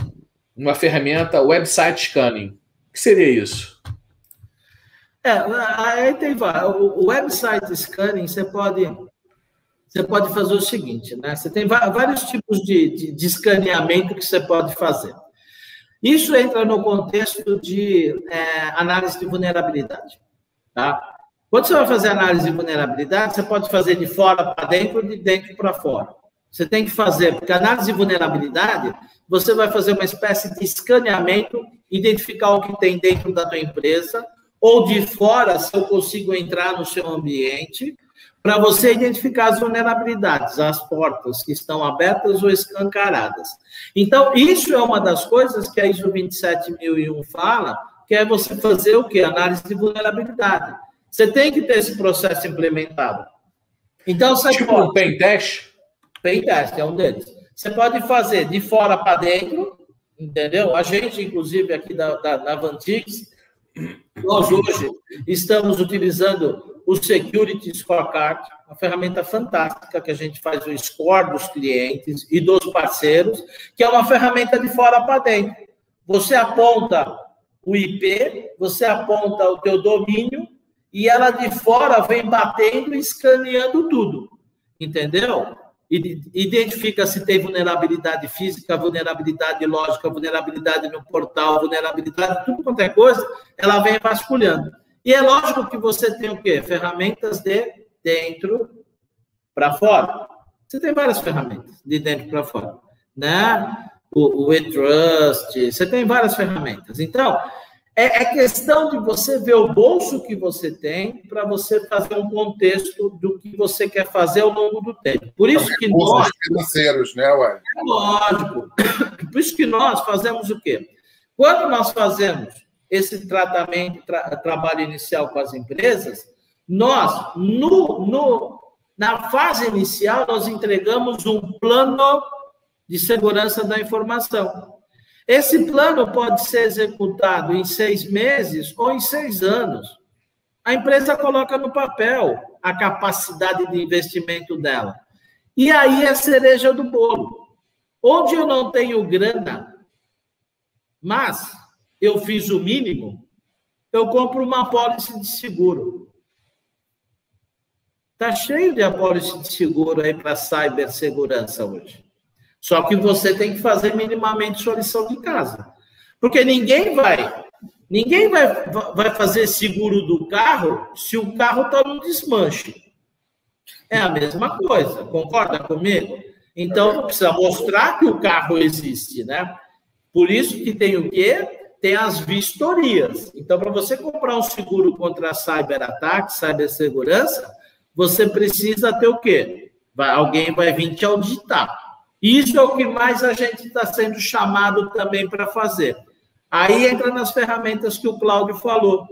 S2: uma ferramenta website scanning. O que seria isso?
S3: É, aí tem o website scanning, você pode você pode fazer o seguinte, né? Você tem vários tipos de, de, de escaneamento que você pode fazer. Isso entra no contexto de é, análise de vulnerabilidade, tá? Quando você vai fazer análise de vulnerabilidade, você pode fazer de fora para dentro ou de dentro para fora. Você tem que fazer, porque análise de vulnerabilidade, você vai fazer uma espécie de escaneamento, identificar o que tem dentro da tua empresa, ou de fora, se eu consigo entrar no seu ambiente, para você identificar as vulnerabilidades, as portas que estão abertas ou escancaradas. Então, isso é uma das coisas que a ISO 27001 fala, que é você fazer o quê? Análise de vulnerabilidade. Você tem que ter esse processo implementado. Então, você
S2: tipo pode... um pen test?
S3: Pen test é um deles. Você pode fazer de fora para dentro, entendeu? A gente, inclusive, aqui da, da, da Vantix, nós hoje estamos utilizando o Security Scorecard, uma ferramenta fantástica que a gente faz o score dos clientes e dos parceiros, que é uma ferramenta de fora para dentro. Você aponta o IP, você aponta o teu domínio e ela de fora vem batendo e escaneando tudo. Entendeu? Identifica se tem vulnerabilidade física, vulnerabilidade lógica, vulnerabilidade no portal, vulnerabilidade, tudo quanto é coisa, ela vem vasculhando. E é lógico que você tem o quê? Ferramentas de dentro para fora. Você tem várias ferramentas de dentro para fora, né? O, o e-trust, você tem várias ferramentas. Então, é, é, questão de você ver o bolso que você tem para você fazer um contexto do que você quer fazer ao longo do tempo. Por isso que nós
S1: financeiros, né, ué?
S3: É lógico. [CLEARS THROAT] Por isso que nós fazemos o quê? Quando nós fazemos esse tratamento, tra, trabalho inicial com as empresas, nós, no, no, na fase inicial, nós entregamos um plano de segurança da informação. Esse plano pode ser executado em seis meses ou em seis anos. A empresa coloca no papel a capacidade de investimento dela. E aí é a cereja do bolo. Onde eu não tenho grana, mas eu fiz o mínimo, eu compro uma apólice de seguro. Está cheio de apólice de seguro aí para cibersegurança hoje. Só que você tem que fazer minimamente sua lição de casa. Porque ninguém vai, ninguém vai, vai fazer seguro do carro se o carro está no desmanche. É a mesma coisa, concorda comigo? Então, precisa mostrar que o carro existe, né? Por isso que tem o quê? tem as vistorias. Então, para você comprar um seguro contra cyberataque, cibersegurança, você precisa ter o quê? Vai, alguém vai vir te auditar. Isso é o que mais a gente está sendo chamado também para fazer. Aí entra nas ferramentas que o Cláudio falou,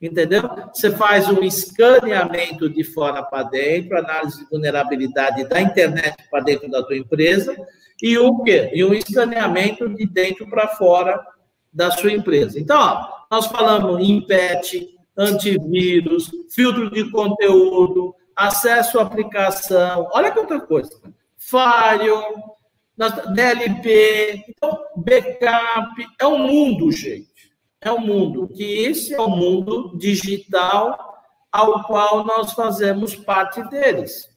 S3: entendeu? Você faz um escaneamento de fora para dentro, análise de vulnerabilidade da internet para dentro da tua empresa, e o quê? E um escaneamento de dentro para fora da sua empresa. Então, ó, nós falamos em PET, antivírus, filtro de conteúdo, acesso à aplicação, olha quanta coisa. Firewall, DLP, então, backup, é um mundo, gente. É um mundo, que esse é o mundo digital ao qual nós fazemos parte deles.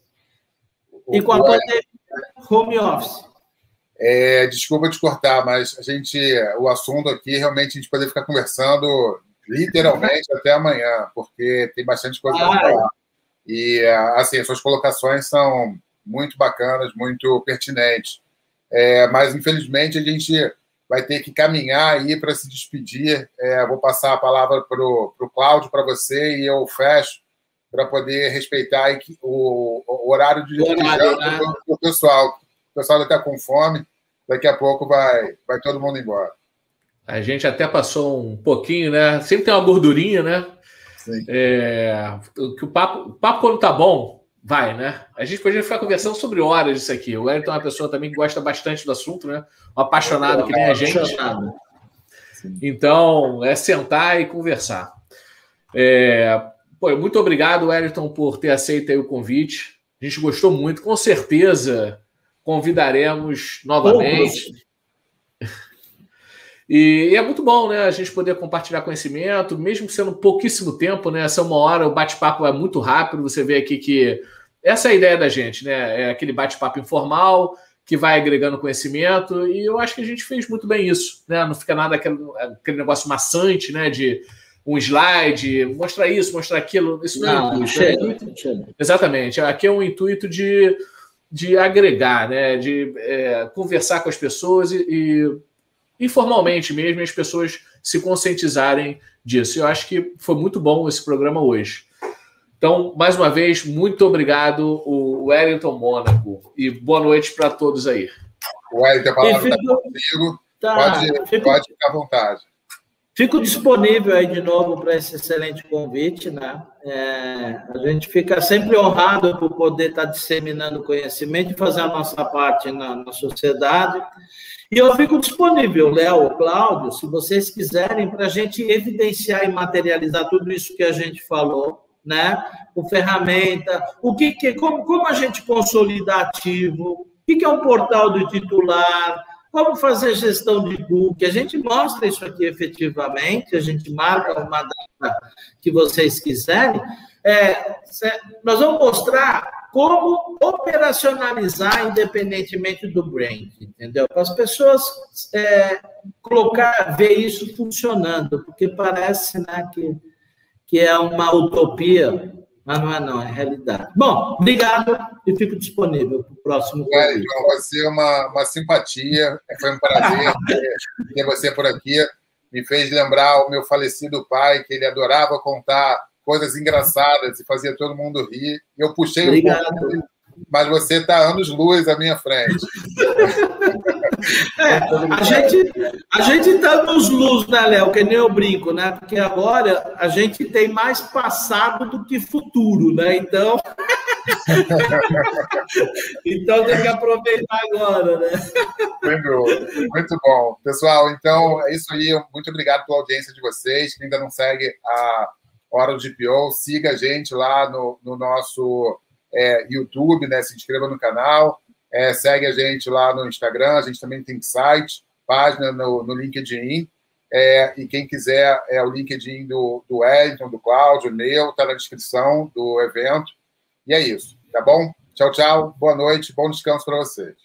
S3: E com a pandemia, home office.
S1: É, desculpa te cortar, mas a gente, o assunto aqui, realmente a gente poder ficar conversando literalmente até amanhã, porque tem bastante coisa para falar. E, assim, suas colocações são muito bacanas, muito pertinentes. É, mas, infelizmente, a gente vai ter que caminhar aí para se despedir. É, vou passar a palavra para o Cláudio, para você, e eu fecho para poder respeitar o, o horário de horário, né? do pessoal o pessoal está com fome, daqui a pouco vai, vai todo mundo embora.
S2: A gente até passou um pouquinho, né? Sempre tem uma gordurinha, né? Sim. É, que o papo, o papo quando tá bom, vai, né? A gente podia ficar conversando sobre horas disso aqui. O Wellington é uma pessoa também que gosta bastante do assunto, né? Um apaixonado que nem a gente. Então, é sentar e conversar. É, pô, muito obrigado, Wellington, por ter aceito o convite. A gente gostou muito. Com certeza, convidaremos novamente. E, e, é muito bom, né? A gente poder compartilhar conhecimento, mesmo sendo pouquíssimo tempo, né? Essa uma hora, o bate-papo é muito rápido. Você vê aqui que essa é a ideia da gente, né? É aquele bate-papo informal que vai agregando conhecimento. E eu acho que a gente fez muito bem isso, né? Não fica nada aquele, aquele negócio maçante, né? De um slide, mostrar isso, mostrar aquilo. Isso não, não é intuito. Chega, é Chega. Exatamente. Aqui é um intuito de de agregar, né? de é, conversar com as pessoas e, e, informalmente mesmo as pessoas se conscientizarem disso. Eu acho que foi muito bom esse programa hoje. Então, mais uma vez, muito obrigado, o Wellington Mônaco, e boa noite para todos aí.
S1: Wellington, a palavra está comigo. Tá, pode, fico... pode ficar à vontade.
S3: Fico disponível aí de novo para esse excelente convite, né? É, a gente fica sempre honrado por poder estar disseminando conhecimento e fazer a nossa parte na, na sociedade. E eu fico disponível, Léo, Cláudio, se vocês quiserem, para a gente evidenciar e materializar tudo isso que a gente falou, né? Com ferramenta, o que, que como, como a gente consolida ativo, o que, que é um portal do titular, como fazer gestão de book? A gente mostra isso aqui efetivamente, a gente marca uma data que vocês quiserem. É, nós vamos mostrar como operacionalizar independentemente do brand, entendeu? Para as pessoas é, colocar, ver isso funcionando, porque parece né, que, que é uma utopia, mas não é não, é realidade. Bom, obrigado e fico disponível para o próximo
S1: João, vai ser uma, uma simpatia, foi um prazer [LAUGHS] ter, ter você por aqui. Me fez lembrar o meu falecido pai, que ele adorava contar coisas engraçadas e fazia todo mundo rir. Eu puxei Obrigado. um pouco, mas você está anos luz à minha frente. [LAUGHS]
S3: É, a gente a gente está nos luz, né, Léo? Que nem eu brinco, né? Porque agora a gente tem mais passado do que futuro, né? Então. [LAUGHS] então tem que aproveitar agora, né?
S1: Muito, muito bom. Pessoal, então é isso aí. Muito obrigado pela audiência de vocês. Quem ainda não segue a Hora do GPO, siga a gente lá no, no nosso é, YouTube, né? Se inscreva no canal. É, segue a gente lá no Instagram, a gente também tem site, página no, no LinkedIn. É, e quem quiser, é o LinkedIn do, do Wellington, do Cláudio, meu, está na descrição do evento. E é isso, tá bom? Tchau, tchau, boa noite, bom descanso para vocês.